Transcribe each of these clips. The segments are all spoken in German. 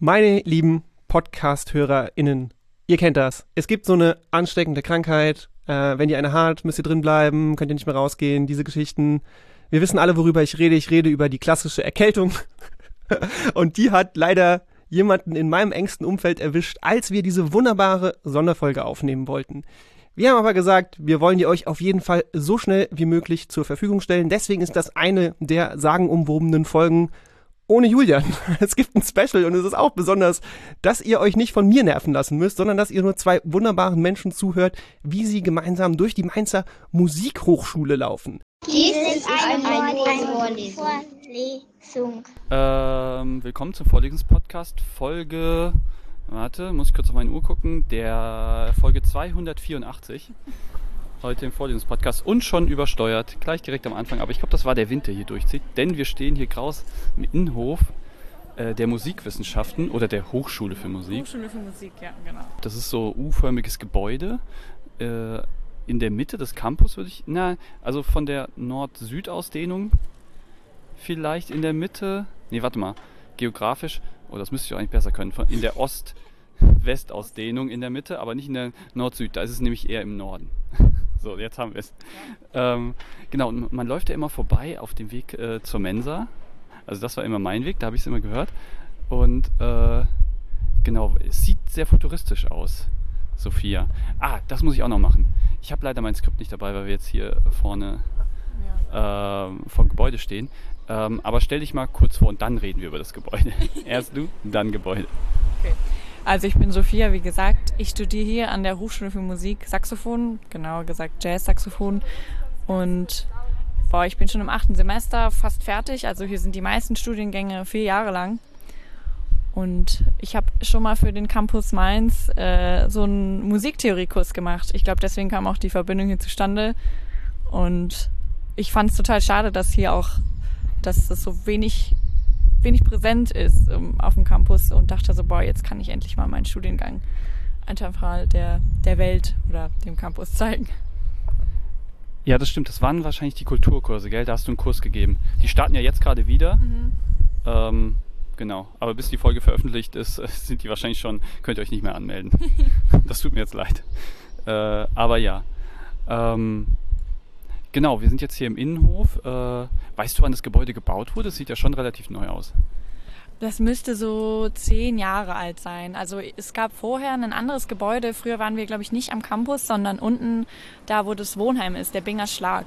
Meine lieben Podcast-HörerInnen, ihr kennt das. Es gibt so eine ansteckende Krankheit. Äh, wenn ihr eine habt, müsst ihr drin bleiben, könnt ihr nicht mehr rausgehen, diese Geschichten. Wir wissen alle, worüber ich rede. Ich rede über die klassische Erkältung. Und die hat leider jemanden in meinem engsten Umfeld erwischt, als wir diese wunderbare Sonderfolge aufnehmen wollten. Wir haben aber gesagt, wir wollen die euch auf jeden Fall so schnell wie möglich zur Verfügung stellen. Deswegen ist das eine der sagenumwobenen Folgen ohne Julian. Es gibt ein Special und es ist auch besonders, dass ihr euch nicht von mir nerven lassen müsst, sondern dass ihr nur zwei wunderbaren Menschen zuhört, wie sie gemeinsam durch die Mainzer Musikhochschule laufen. Dies ist eine, Vorlesung. Ähm, willkommen zum Vorlesungspodcast Folge, warte, muss ich kurz auf meine Uhr gucken, der Folge 284 heute im Vorlesungspodcast und schon übersteuert, gleich direkt am Anfang. Aber ich glaube, das war der Wind, der hier durchzieht, denn wir stehen hier graus im Innenhof äh, der Musikwissenschaften oder der Hochschule für Musik. Hochschule für Musik, ja, genau. Das ist so U-förmiges Gebäude. Äh, in der Mitte des Campus würde ich, na, also von der Nord-Süd-Ausdehnung vielleicht in der Mitte, nee, warte mal, geografisch, oh, das müsste ich auch eigentlich besser können, von, in der Ost-West-Ausdehnung in der Mitte, aber nicht in der Nord-Süd, da ist es nämlich eher im Norden. So, jetzt haben wir es. Ja. Ähm, genau, und man läuft ja immer vorbei auf dem Weg äh, zur Mensa. Also das war immer mein Weg, da habe ich es immer gehört. Und äh, genau, es sieht sehr futuristisch aus, Sophia. Ah, das muss ich auch noch machen. Ich habe leider mein Skript nicht dabei, weil wir jetzt hier vorne ja. äh, vor Gebäude stehen. Ähm, aber stell dich mal kurz vor und dann reden wir über das Gebäude. Erst du, dann Gebäude. Okay. Also ich bin Sophia, wie gesagt. Ich studiere hier an der Hochschule für Musik Saxophon, genauer gesagt Jazz-Saxophon. Und boah, ich bin schon im achten Semester fast fertig. Also hier sind die meisten Studiengänge vier Jahre lang. Und ich habe schon mal für den Campus Mainz äh, so einen Musiktheoriekurs gemacht. Ich glaube, deswegen kam auch die Verbindung hier zustande. Und ich fand es total schade, dass hier auch, dass es so wenig wenig präsent ist um, ähm, auf dem Campus und dachte so, boah, jetzt kann ich endlich mal meinen Studiengang einfach der, der Welt oder dem Campus zeigen. Ja, das stimmt. Das waren wahrscheinlich die Kulturkurse, gell? Da hast du einen Kurs gegeben. Die starten ja jetzt gerade wieder. Mhm. Ähm, genau. Aber bis die Folge veröffentlicht ist, sind die wahrscheinlich schon, könnt ihr euch nicht mehr anmelden. das tut mir jetzt leid. Äh, aber ja. Ähm, Genau, wir sind jetzt hier im Innenhof. Äh, weißt du, wann das Gebäude gebaut wurde? Das sieht ja schon relativ neu aus. Das müsste so zehn Jahre alt sein. Also es gab vorher ein anderes Gebäude. Früher waren wir, glaube ich, nicht am Campus, sondern unten da, wo das Wohnheim ist, der Binger Schlag.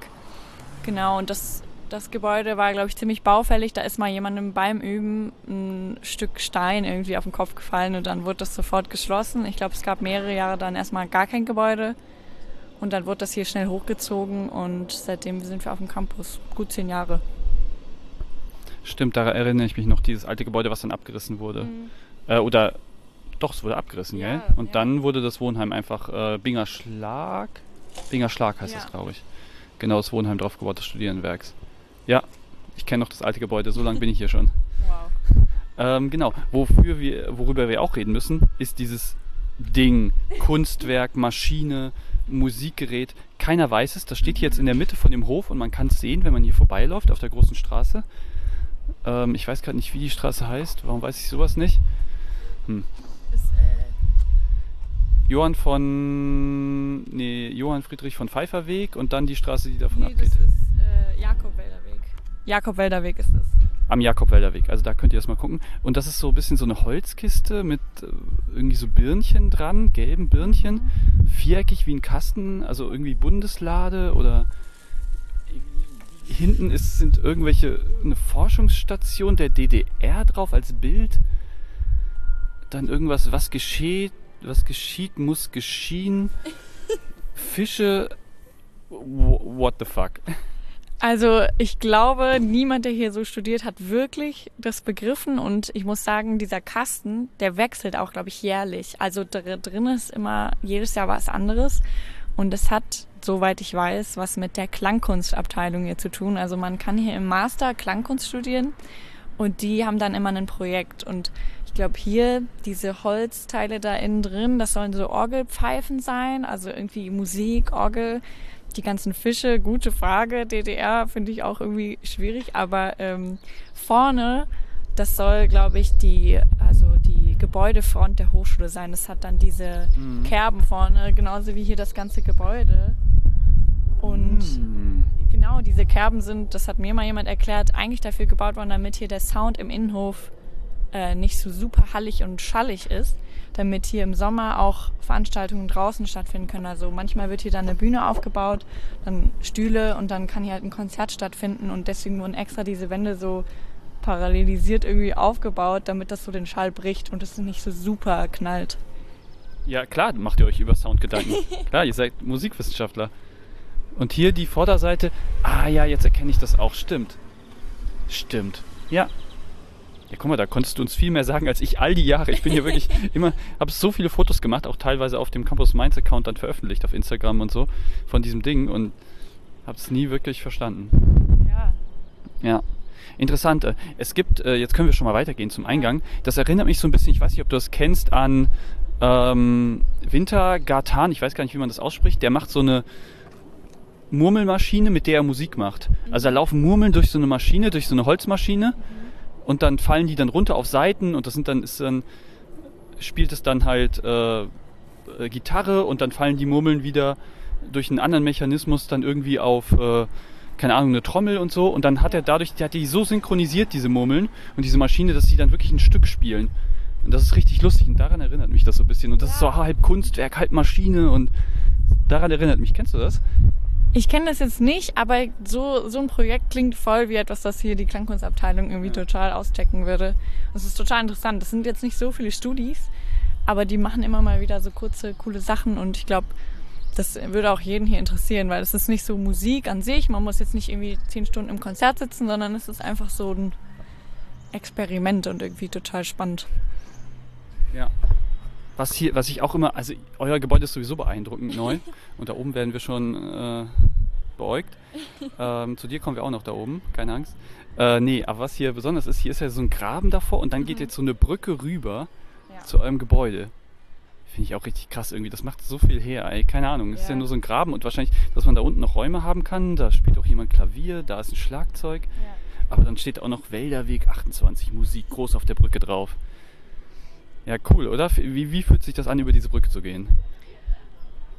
Genau, und das, das Gebäude war, glaube ich, ziemlich baufällig. Da ist mal jemandem beim Üben ein Stück Stein irgendwie auf den Kopf gefallen und dann wurde das sofort geschlossen. Ich glaube, es gab mehrere Jahre dann erstmal gar kein Gebäude. Und dann wurde das hier schnell hochgezogen und seitdem sind wir auf dem Campus. Gut zehn Jahre. Stimmt, daran erinnere ich mich noch, dieses alte Gebäude, was dann abgerissen wurde. Mhm. Äh, oder doch, es wurde abgerissen, ja, gell? Und ja. dann wurde das Wohnheim einfach äh, Binger Schlag. Binger Schlag heißt ja. das, glaube ich. Genau, das Wohnheim draufgebaut des Studierendenwerks. Ja, ich kenne noch das alte Gebäude, so lange bin ich hier schon. Wow. Ähm, genau, wofür wir, worüber wir auch reden müssen, ist dieses Ding, Kunstwerk, Maschine, Musikgerät. Keiner weiß es. Das steht hier jetzt in der Mitte von dem Hof und man kann es sehen, wenn man hier vorbeiläuft auf der großen Straße. Ähm, ich weiß gerade nicht, wie die Straße heißt. Warum weiß ich sowas nicht? Hm. Ist, äh Johann von. Nee, Johann Friedrich von Pfeifferweg und dann die Straße, die davon nee, abgeht. Das ist äh, Jakob Welderweg. Jakob Welderweg ist es am Jakobwälder Weg. Also da könnt ihr erstmal gucken. Und das ist so ein bisschen so eine Holzkiste mit äh, irgendwie so Birnchen dran, gelben Birnchen, viereckig wie ein Kasten, also irgendwie Bundeslade oder hinten ist, sind irgendwelche, eine Forschungsstation der DDR drauf als Bild. Dann irgendwas, was geschieht, was geschieht, muss geschehen. Fische, what the fuck. Also ich glaube, niemand, der hier so studiert, hat wirklich das begriffen. Und ich muss sagen, dieser Kasten, der wechselt auch, glaube ich, jährlich. Also drin ist immer jedes Jahr was anderes. Und es hat, soweit ich weiß, was mit der Klangkunstabteilung hier zu tun. Also man kann hier im Master Klangkunst studieren und die haben dann immer ein Projekt. Und ich glaube hier diese Holzteile da innen drin, das sollen so Orgelpfeifen sein, also irgendwie Musik, Orgel die ganzen Fische, gute Frage. DDR finde ich auch irgendwie schwierig, aber ähm, vorne, das soll, glaube ich, die, also die Gebäudefront der Hochschule sein. Das hat dann diese mhm. Kerben vorne, genauso wie hier das ganze Gebäude. Und mhm. genau, diese Kerben sind, das hat mir mal jemand erklärt, eigentlich dafür gebaut worden, damit hier der Sound im Innenhof äh, nicht so super hallig und schallig ist, damit hier im Sommer auch Veranstaltungen draußen stattfinden können. Also manchmal wird hier dann eine Bühne aufgebaut, dann Stühle und dann kann hier halt ein Konzert stattfinden und deswegen wurden extra diese Wände so parallelisiert irgendwie aufgebaut, damit das so den Schall bricht und es nicht so super knallt. Ja, klar, macht ihr euch über Sound Gedanken. klar, ihr seid Musikwissenschaftler. Und hier die Vorderseite. Ah ja, jetzt erkenne ich das auch. Stimmt. Stimmt. Ja. Ja, guck mal, da konntest du uns viel mehr sagen als ich all die Jahre. Ich bin hier wirklich immer, habe so viele Fotos gemacht, auch teilweise auf dem Campus Mainz Account dann veröffentlicht auf Instagram und so von diesem Ding und habe es nie wirklich verstanden. Ja. Ja. Interessant. Äh, es gibt, äh, jetzt können wir schon mal weitergehen zum Eingang. Das erinnert mich so ein bisschen, ich weiß nicht, ob du das kennst, an ähm, Winter Gartan, ich weiß gar nicht, wie man das ausspricht. Der macht so eine Murmelmaschine, mit der er Musik macht. Also da laufen Murmeln durch so eine Maschine, durch so eine Holzmaschine und dann fallen die dann runter auf Seiten und das sind dann, ist dann spielt es dann halt äh, äh, Gitarre und dann fallen die Murmeln wieder durch einen anderen Mechanismus dann irgendwie auf, äh, keine Ahnung, eine Trommel und so. Und dann hat er dadurch, der hat die so synchronisiert, diese Murmeln und diese Maschine, dass sie dann wirklich ein Stück spielen. Und das ist richtig lustig und daran erinnert mich das so ein bisschen. Und das ja. ist so halb Kunstwerk, halb Maschine und daran erinnert mich. Kennst du das? Ich kenne das jetzt nicht, aber so, so ein Projekt klingt voll wie etwas, das hier die Klangkunstabteilung irgendwie ja. total auschecken würde. Das ist total interessant. Das sind jetzt nicht so viele Studis, aber die machen immer mal wieder so kurze, coole Sachen und ich glaube, das würde auch jeden hier interessieren, weil es ist nicht so Musik an sich. Man muss jetzt nicht irgendwie zehn Stunden im Konzert sitzen, sondern es ist einfach so ein Experiment und irgendwie total spannend. Ja, was hier, was ich auch immer, also euer Gebäude ist sowieso beeindruckend neu und da oben werden wir schon äh, beäugt. Ähm, zu dir kommen wir auch noch da oben, keine Angst. Äh, nee, aber was hier besonders ist, hier ist ja so ein Graben davor und dann mhm. geht jetzt so eine Brücke rüber ja. zu eurem Gebäude. Finde ich auch richtig krass irgendwie. Das macht so viel her, ey. Keine Ahnung. Es ja. ist ja nur so ein Graben und wahrscheinlich, dass man da unten noch Räume haben kann. Da spielt auch jemand Klavier, da ist ein Schlagzeug. Ja. Aber dann steht auch noch Wälderweg 28 Musik groß auf der Brücke drauf. Ja, cool, oder? Wie, wie fühlt sich das an, über diese Brücke zu gehen?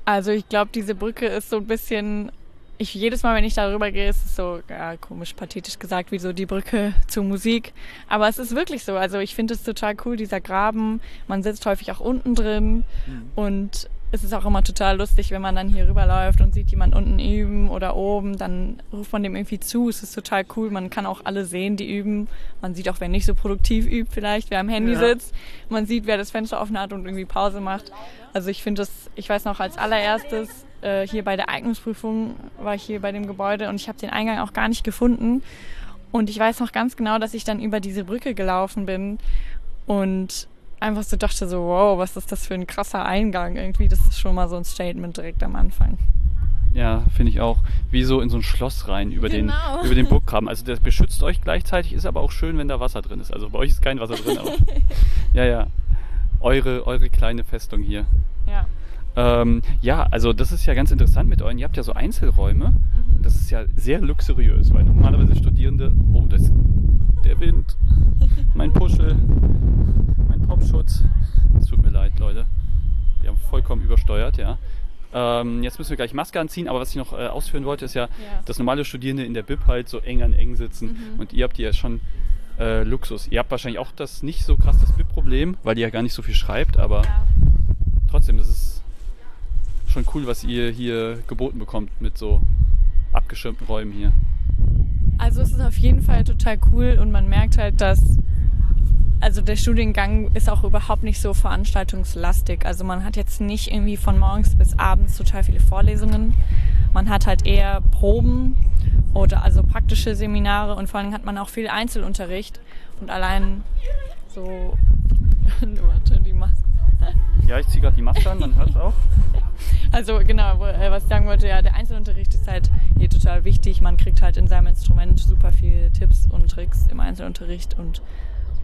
Also ich glaube, diese Brücke ist so ein bisschen, ich jedes Mal, wenn ich darüber gehe, ist es so ja, komisch, pathetisch gesagt, wie so die Brücke zur Musik. Aber es ist wirklich so. Also ich finde es total cool, dieser Graben. Man sitzt häufig auch unten drin mhm. und es ist auch immer total lustig, wenn man dann hier rüberläuft und sieht jemand unten üben oder oben, dann ruft man dem irgendwie zu. Es ist total cool. Man kann auch alle sehen, die üben. Man sieht auch, wer nicht so produktiv übt, vielleicht, wer am Handy ja. sitzt. Man sieht, wer das Fenster offen hat und irgendwie Pause macht. Also ich finde das, ich weiß noch, als allererstes äh, hier bei der Eignungsprüfung war ich hier bei dem Gebäude und ich habe den Eingang auch gar nicht gefunden. Und ich weiß noch ganz genau, dass ich dann über diese Brücke gelaufen bin und einfach so dachte so, wow, was ist das für ein krasser Eingang irgendwie. Das ist schon mal so ein Statement direkt am Anfang. Ja, finde ich auch. Wie so in so ein Schloss rein über genau. den, über den Burggraben. Also das beschützt euch gleichzeitig, ist aber auch schön, wenn da Wasser drin ist. Also bei euch ist kein Wasser drin, aber ja, ja. Eure, eure kleine Festung hier. Ja. Ähm, ja, also das ist ja ganz interessant mit euren. Ihr habt ja so Einzelräume. Mhm. Das ist ja sehr luxuriös, weil normalerweise Studierende. Oh, das, der Wind, mein Puschel, Popschutz. Es tut mir leid, Leute. Wir haben vollkommen übersteuert, ja. Ähm, jetzt müssen wir gleich Maske anziehen, aber was ich noch äh, ausführen wollte, ist ja, ja, dass normale Studierende in der BIP halt so eng an eng sitzen mhm. und ihr habt ja schon äh, Luxus. Ihr habt wahrscheinlich auch das nicht so krass das BIP-Problem, weil ihr ja gar nicht so viel schreibt, aber ja. trotzdem, das ist schon cool, was ihr hier geboten bekommt mit so abgeschirmten Räumen hier. Also es ist auf jeden Fall total cool und man merkt halt, dass also der Studiengang ist auch überhaupt nicht so veranstaltungslastig. Also man hat jetzt nicht irgendwie von morgens bis abends total viele Vorlesungen. Man hat halt eher Proben oder also praktische Seminare und vor allem hat man auch viel Einzelunterricht und allein so die Maske. Ja, ich ziehe gerade die Maske an, man hört es auch. Also genau, äh, was ich sagen wollte, ja, der Einzelunterricht ist halt hier total wichtig. Man kriegt halt in seinem Instrument super viele Tipps und Tricks im Einzelunterricht und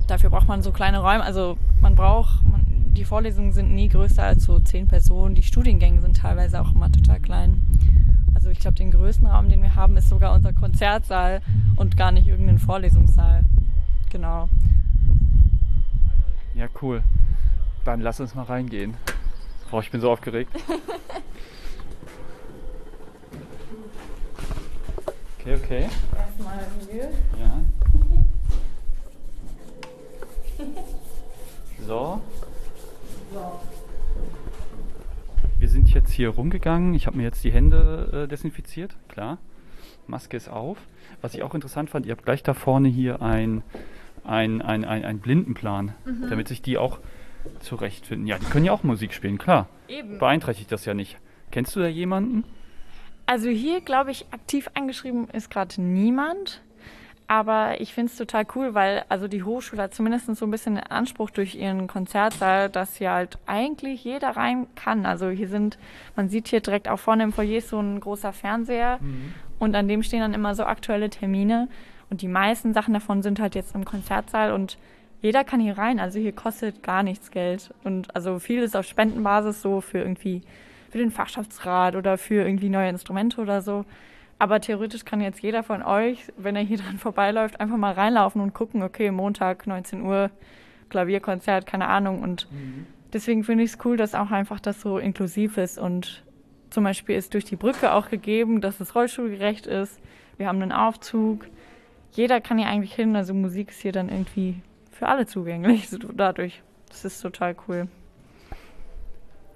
dafür braucht man so kleine Räume. Also man braucht, man, die Vorlesungen sind nie größer als so zehn Personen. Die Studiengänge sind teilweise auch immer total klein. Also ich glaube, den größten Raum, den wir haben, ist sogar unser Konzertsaal und gar nicht irgendein Vorlesungssaal. Genau. Ja, cool. Dann lass uns mal reingehen. Boah, ich bin so aufgeregt. Okay, okay. Erstmal hier. Ja. So. So. Wir sind jetzt hier rumgegangen. Ich habe mir jetzt die Hände äh, desinfiziert. Klar. Maske ist auf. Was ich auch interessant fand, ihr habt gleich da vorne hier ein, ein, ein, ein, ein Blindenplan, damit sich die auch zurechtfinden. Ja, die können ja auch Musik spielen, klar. Eben. Beeinträchtigt das ja nicht. Kennst du da jemanden? Also hier, glaube ich, aktiv eingeschrieben ist gerade niemand. Aber ich finde es total cool, weil also die Hochschule hat zumindest so ein bisschen den Anspruch durch ihren Konzertsaal, dass hier halt eigentlich jeder rein kann. Also hier sind, man sieht hier direkt auch vorne im Foyer so ein großer Fernseher und an dem stehen dann immer so aktuelle Termine. Und die meisten Sachen davon sind halt jetzt im Konzertsaal und jeder kann hier rein. Also hier kostet gar nichts Geld. Und also viel ist auf Spendenbasis so für irgendwie für den Fachschaftsrat oder für irgendwie neue Instrumente oder so. Aber theoretisch kann jetzt jeder von euch, wenn er hier dran vorbeiläuft, einfach mal reinlaufen und gucken, okay, Montag, 19 Uhr, Klavierkonzert, keine Ahnung. Und deswegen finde ich es cool, dass auch einfach das so inklusiv ist. Und zum Beispiel ist durch die Brücke auch gegeben, dass es rollstuhlgerecht ist. Wir haben einen Aufzug. Jeder kann hier eigentlich hin. Also Musik ist hier dann irgendwie für alle zugänglich dadurch. Das ist total cool.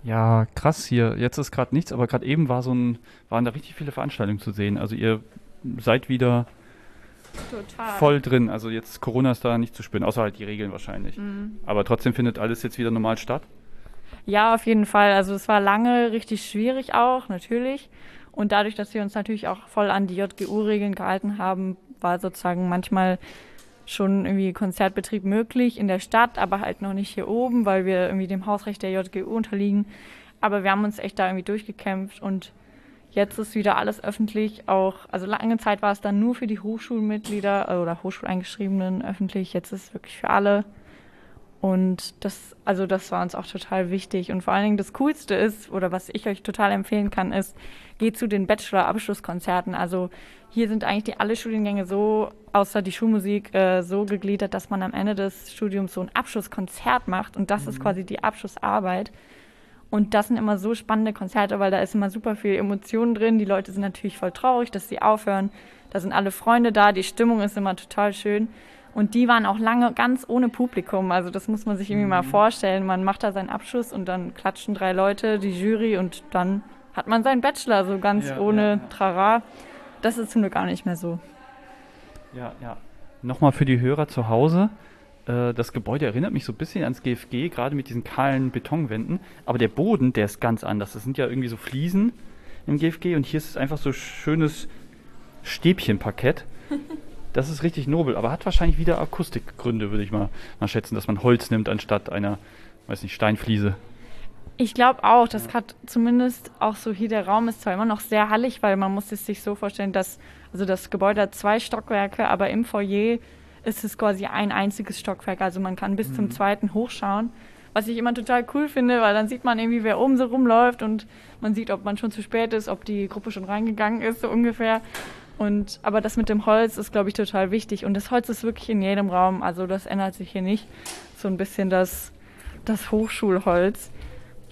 Ja, krass hier. Jetzt ist gerade nichts, aber gerade eben war so ein, waren da richtig viele Veranstaltungen zu sehen. Also ihr seid wieder Total. voll drin. Also jetzt Corona ist da nicht zu spüren, außer halt die Regeln wahrscheinlich. Mhm. Aber trotzdem findet alles jetzt wieder normal statt. Ja, auf jeden Fall. Also es war lange richtig schwierig auch, natürlich. Und dadurch, dass wir uns natürlich auch voll an die JGU-Regeln gehalten haben, war sozusagen manchmal schon irgendwie Konzertbetrieb möglich in der Stadt, aber halt noch nicht hier oben, weil wir irgendwie dem Hausrecht der JGU unterliegen. Aber wir haben uns echt da irgendwie durchgekämpft und jetzt ist wieder alles öffentlich. Auch, also lange Zeit war es dann nur für die Hochschulmitglieder äh, oder Hochschuleingeschriebenen öffentlich. Jetzt ist es wirklich für alle. Und das, also das war uns auch total wichtig. Und vor allen Dingen das Coolste ist, oder was ich euch total empfehlen kann, ist, geht zu den Bachelor-Abschlusskonzerten. Also hier sind eigentlich die alle Studiengänge so, außer die Schulmusik, äh, so gegliedert, dass man am Ende des Studiums so ein Abschlusskonzert macht. Und das ist quasi die Abschlussarbeit. Und das sind immer so spannende Konzerte, weil da ist immer super viel Emotionen drin. Die Leute sind natürlich voll traurig, dass sie aufhören. Da sind alle Freunde da, die Stimmung ist immer total schön. Und die waren auch lange ganz ohne Publikum. Also das muss man sich irgendwie mal vorstellen. Man macht da seinen Abschluss und dann klatschen drei Leute, die Jury und dann hat man seinen Bachelor so ganz Ja, ohne ja, ja. Trara. Das ist zum Glück gar nicht mehr so. Ja, ja. Nochmal für die Hörer zu Hause. Äh, Das Gebäude erinnert mich so ein bisschen ans GFG, gerade mit diesen kahlen Betonwänden. Aber der Boden, der ist ganz anders. Das sind ja irgendwie so Fliesen im GFG und hier ist es einfach so schönes Stäbchenparkett. Das ist richtig nobel, aber hat wahrscheinlich wieder Akustikgründe, würde ich mal, mal schätzen, dass man Holz nimmt anstatt einer, weiß nicht, Steinfliese. Ich glaube auch, das hat zumindest auch so hier der Raum ist zwar immer noch sehr hallig, weil man muss es sich so vorstellen, dass also das Gebäude hat zwei Stockwerke, aber im Foyer ist es quasi ein einziges Stockwerk, also man kann bis zum zweiten hochschauen, was ich immer total cool finde, weil dann sieht man irgendwie, wer oben so rumläuft und man sieht, ob man schon zu spät ist, ob die Gruppe schon reingegangen ist, so ungefähr. Und aber das mit dem Holz ist, glaube ich, total wichtig und das Holz ist wirklich in jedem Raum, also das ändert sich hier nicht. So ein bisschen das das Hochschulholz.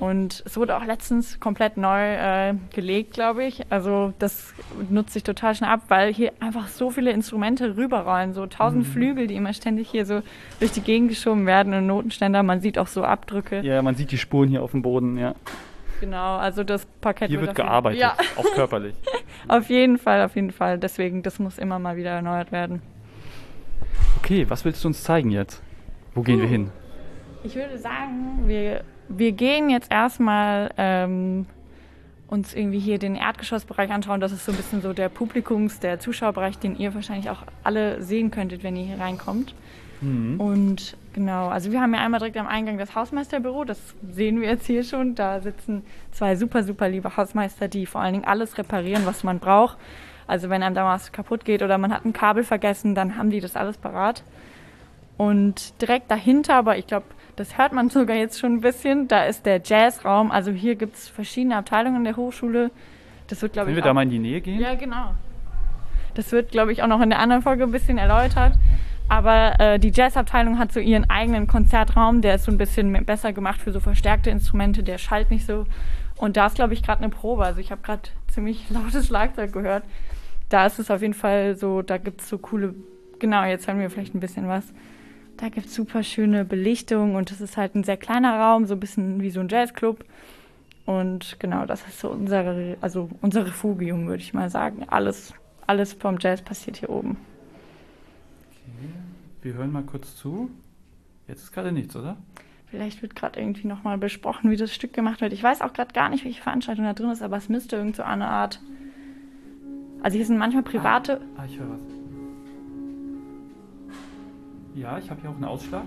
Und es wurde auch letztens komplett neu äh, gelegt, glaube ich. Also das nutzt sich total schnell ab, weil hier einfach so viele Instrumente rüberrollen. So tausend Flügel, die immer ständig hier so durch die Gegend geschoben werden und Notenständer. Man sieht auch so Abdrücke. Ja, man sieht die Spuren hier auf dem Boden, ja. Genau, also das Parkett Hier wird jeden- gearbeitet, Ja, auch körperlich. auf jeden Fall, auf jeden Fall. Deswegen, das muss immer mal wieder erneuert werden. Okay, was willst du uns zeigen jetzt? Wo gehen wir hin? Ich würde sagen, wir, wir gehen jetzt erstmal ähm, uns irgendwie hier den Erdgeschossbereich anschauen. Das ist so ein bisschen so der Publikums-, der Zuschauerbereich, den ihr wahrscheinlich auch alle sehen könntet, wenn ihr hier reinkommt. Und genau, also wir haben ja einmal direkt am Eingang das Hausmeisterbüro, das sehen wir jetzt hier schon. Da sitzen zwei super, super liebe Hausmeister, die vor allen Dingen alles reparieren, was man braucht. Also wenn einem da was kaputt geht oder man hat ein Kabel vergessen, dann haben die das alles parat. Und direkt dahinter, aber ich glaube, das hört man sogar jetzt schon ein bisschen, da ist der Jazzraum. Also hier gibt es verschiedene Abteilungen der Hochschule. Das wird, glaube Können ich, wir da mal in die Nähe gehen? ja, genau. Das wird, glaube ich, auch noch in der anderen Folge ein bisschen erläutert. Aber äh, die Jazzabteilung hat so ihren eigenen Konzertraum, der ist so ein bisschen besser gemacht für so verstärkte Instrumente, der schallt nicht so. Und da ist, glaube ich, gerade eine Probe. Also ich habe gerade ziemlich lautes Schlagzeug gehört. Da ist es auf jeden Fall so, da gibt es so coole, genau, jetzt hören wir vielleicht ein bisschen was. Da gibt es super schöne Belichtung und es ist halt ein sehr kleiner Raum, so ein bisschen wie so ein Jazzclub. Und genau, das ist so unsere, also unser Refugium, würde ich mal sagen. Alles, alles vom Jazz passiert hier oben. Wir hören mal kurz zu. Jetzt ist gerade nichts, oder? Vielleicht wird gerade irgendwie nochmal besprochen, wie das Stück gemacht wird. Ich weiß auch gerade gar nicht, welche Veranstaltung da drin ist, aber es müsste irgend so eine Art. Also hier sind manchmal private. Ah, ah ich höre was. Ja, ich habe hier auch einen Ausschlag.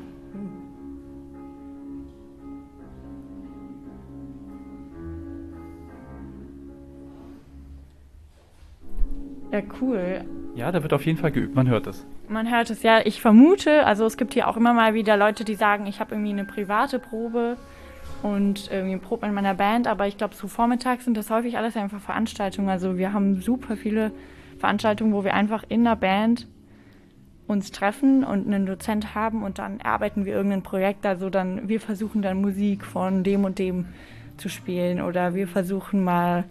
Ja, cool. Ja, da wird auf jeden Fall geübt, man hört es. Man hört es, ja. Ich vermute, also es gibt hier auch immer mal wieder Leute, die sagen, ich habe irgendwie eine private Probe und irgendwie Probe in meiner Band, aber ich glaube, so vormittags sind das häufig alles einfach Veranstaltungen. Also wir haben super viele Veranstaltungen, wo wir einfach in der Band uns treffen und einen Dozent haben und dann arbeiten wir irgendein Projekt. Also dann, wir versuchen dann Musik von dem und dem zu spielen oder wir versuchen mal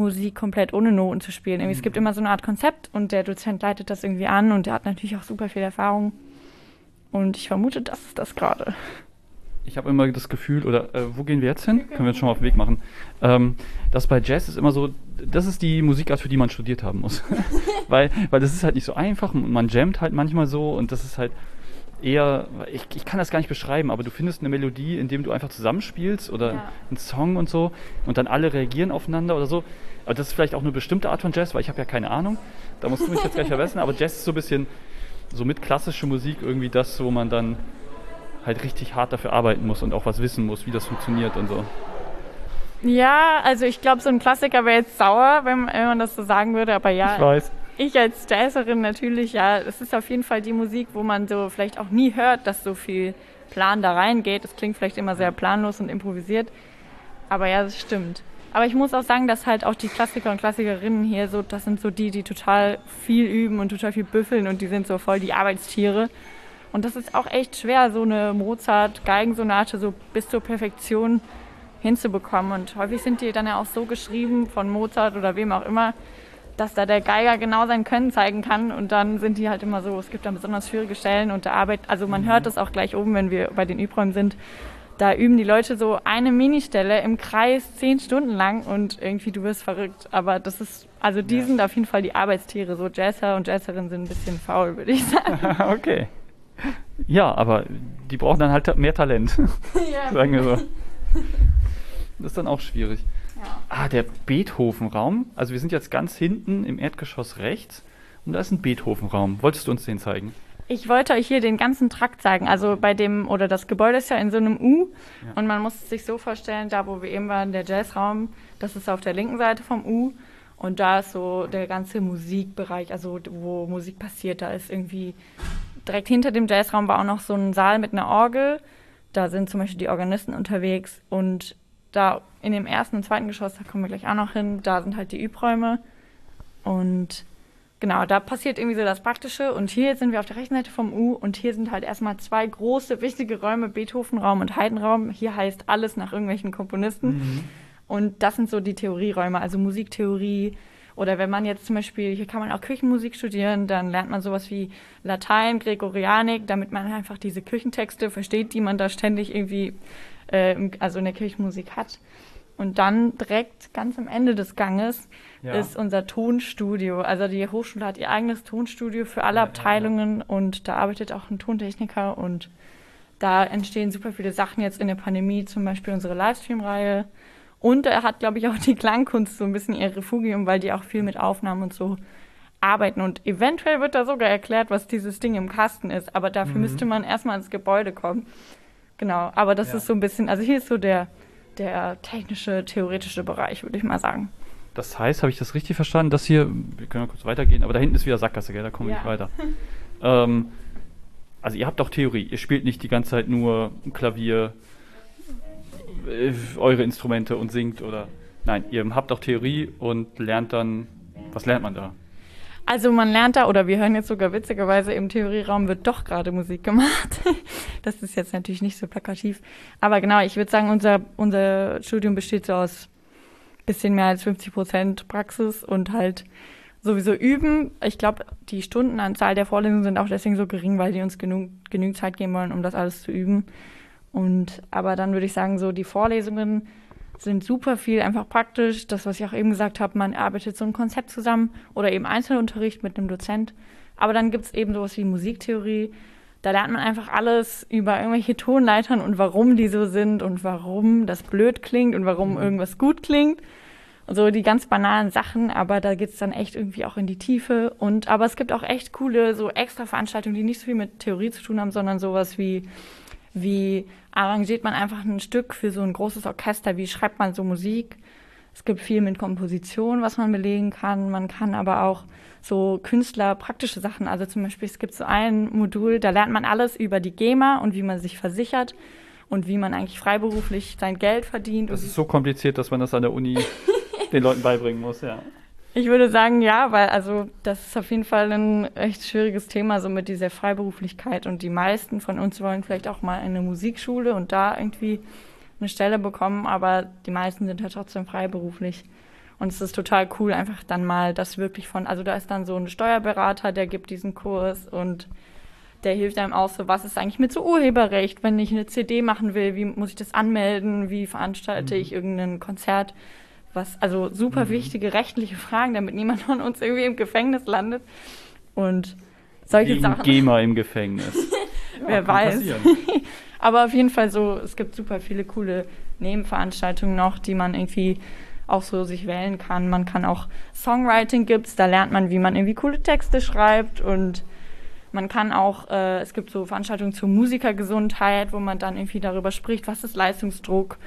Musik komplett ohne Noten zu spielen. Irgendwie, es gibt immer so eine Art Konzept und der Dozent leitet das irgendwie an und der hat natürlich auch super viel Erfahrung. Und ich vermute, das ist das gerade. Ich habe immer das Gefühl, oder äh, wo gehen wir jetzt hin? Können wir jetzt schon mal auf den Weg machen. Ähm, das bei Jazz ist immer so, das ist die Musikart, für die man studiert haben muss. weil, weil das ist halt nicht so einfach und man jammt halt manchmal so und das ist halt eher, ich, ich kann das gar nicht beschreiben, aber du findest eine Melodie, indem du einfach zusammenspielst oder ja. einen Song und so und dann alle reagieren aufeinander oder so. Aber das ist vielleicht auch eine bestimmte Art von Jazz, weil ich habe ja keine Ahnung. Da musst du mich jetzt gleich verbessern, aber Jazz ist so ein bisschen so mit klassischer Musik irgendwie das, wo man dann halt richtig hart dafür arbeiten muss und auch was wissen muss, wie das funktioniert und so. Ja, also ich glaube, so ein Klassiker wäre jetzt sauer, wenn, wenn man das so sagen würde, aber ja. Ich weiß ich als Jazzerin natürlich, ja, es ist auf jeden Fall die Musik, wo man so vielleicht auch nie hört, dass so viel Plan da reingeht. Es klingt vielleicht immer sehr planlos und improvisiert, aber ja, das stimmt. Aber ich muss auch sagen, dass halt auch die Klassiker und Klassikerinnen hier so, das sind so die, die total viel üben und total viel büffeln und die sind so voll die Arbeitstiere. Und das ist auch echt schwer, so eine Mozart-Geigensonate so bis zur Perfektion hinzubekommen. Und häufig sind die dann ja auch so geschrieben von Mozart oder wem auch immer, dass da der Geiger genau sein Können zeigen kann und dann sind die halt immer so, es gibt dann besonders schwierige Stellen und der Arbeit, also man mhm. hört es auch gleich oben, wenn wir bei den Übräumen sind, da üben die Leute so eine Ministelle im Kreis zehn Stunden lang und irgendwie du wirst verrückt. Aber das ist, also die ja. sind auf jeden Fall die Arbeitstiere. So Jazzer und Jazzerinnen sind ein bisschen faul, würde ich sagen. okay. Ja, aber die brauchen dann halt mehr Talent. Ja. Sagen wir so. Das ist dann auch schwierig. Ah, der Beethoven-Raum. Also wir sind jetzt ganz hinten im Erdgeschoss rechts und da ist ein Beethoven-Raum. Wolltest du uns den zeigen? Ich wollte euch hier den ganzen Trakt zeigen. Also bei dem, oder das Gebäude ist ja in so einem U ja. und man muss es sich so vorstellen, da wo wir eben waren, der Jazzraum, das ist auf der linken Seite vom U und da ist so der ganze Musikbereich, also wo Musik passiert. Da ist irgendwie direkt hinter dem Jazzraum war auch noch so ein Saal mit einer Orgel. Da sind zum Beispiel die Organisten unterwegs und da in dem ersten und zweiten Geschoss, da kommen wir gleich auch noch hin, da sind halt die Übräume. Und genau, da passiert irgendwie so das Praktische. Und hier sind wir auf der rechten Seite vom U und hier sind halt erstmal zwei große, wichtige Räume, Beethovenraum und Heidenraum. Hier heißt alles nach irgendwelchen Komponisten. Mhm. Und das sind so die Theorieräume, also Musiktheorie. Oder wenn man jetzt zum Beispiel, hier kann man auch Kirchenmusik studieren, dann lernt man sowas wie Latein, Gregorianik, damit man einfach diese Kirchentexte versteht, die man da ständig irgendwie äh, also in der Kirchenmusik hat. Und dann direkt ganz am Ende des Ganges ja. ist unser Tonstudio. Also die Hochschule hat ihr eigenes Tonstudio für alle ja, Abteilungen ja, und da arbeitet auch ein Tontechniker und da entstehen super viele Sachen jetzt in der Pandemie, zum Beispiel unsere Livestream-Reihe. Und er hat, glaube ich, auch die Klangkunst so ein bisschen ihr Refugium, weil die auch viel mit Aufnahmen und so arbeiten. Und eventuell wird da sogar erklärt, was dieses Ding im Kasten ist. Aber dafür mhm. müsste man erstmal ins Gebäude kommen. Genau, aber das ist so ein bisschen, also hier ist so der, der technische, theoretische Bereich, würde ich mal sagen. Das heißt, habe ich das richtig verstanden, dass hier, wir können ja kurz weitergehen, aber da hinten ist wieder Sackgasse, gell? da kommen wir ja. nicht weiter. ähm, also ihr habt auch Theorie, ihr spielt nicht die ganze Zeit nur Klavier, äh, eure Instrumente und singt oder, nein, ihr habt auch Theorie und lernt dann, was lernt man da? Also man lernt da, oder wir hören jetzt sogar witzigerweise, im Theorieraum wird doch gerade Musik gemacht. das ist jetzt natürlich nicht so plakativ. Aber genau, ich würde sagen, unser, unser Studium besteht so aus bisschen mehr als 50 Prozent Praxis und halt sowieso üben. Ich glaube, die Stundenanzahl der Vorlesungen sind auch deswegen so gering, weil die uns genug, genügend Zeit geben wollen, um das alles zu üben. Und aber dann würde ich sagen, so die Vorlesungen sind super viel einfach praktisch. Das, was ich auch eben gesagt habe, man arbeitet so ein Konzept zusammen oder eben Einzelunterricht mit einem Dozent. Aber dann gibt es eben sowas wie Musiktheorie. Da lernt man einfach alles über irgendwelche Tonleitern und warum die so sind und warum das blöd klingt und warum mhm. irgendwas gut klingt. So die ganz banalen Sachen, aber da geht es dann echt irgendwie auch in die Tiefe. Und aber es gibt auch echt coole, so extra Veranstaltungen, die nicht so viel mit Theorie zu tun haben, sondern sowas wie wie arrangiert man einfach ein Stück für so ein großes Orchester? Wie schreibt man so Musik? Es gibt viel mit Komposition, was man belegen kann. Man kann aber auch so Künstler praktische Sachen. Also zum Beispiel, es gibt so ein Modul, da lernt man alles über die GEMA und wie man sich versichert und wie man eigentlich freiberuflich sein Geld verdient. Das ist so kompliziert, dass man das an der Uni den Leuten beibringen muss, ja. Ich würde sagen, ja, weil also das ist auf jeden Fall ein echt schwieriges Thema, so mit dieser Freiberuflichkeit. Und die meisten von uns wollen vielleicht auch mal eine Musikschule und da irgendwie eine Stelle bekommen, aber die meisten sind halt trotzdem freiberuflich. Und es ist total cool, einfach dann mal das wirklich von, also da ist dann so ein Steuerberater, der gibt diesen Kurs und der hilft einem auch so, was ist eigentlich mit so Urheberrecht, wenn ich eine CD machen will, wie muss ich das anmelden, wie veranstalte mhm. ich irgendein Konzert was, also super mhm. wichtige rechtliche Fragen, damit niemand von uns irgendwie im Gefängnis landet. Und solche Wegen Sachen. GEMA im Gefängnis. Wer weiß. Aber auf jeden Fall so, es gibt super viele coole Nebenveranstaltungen noch, die man irgendwie auch so sich wählen kann. Man kann auch Songwriting gibt's, da lernt man, wie man irgendwie coole Texte schreibt und man kann auch, äh, es gibt so Veranstaltungen zur Musikergesundheit, wo man dann irgendwie darüber spricht, was ist Leistungsdruck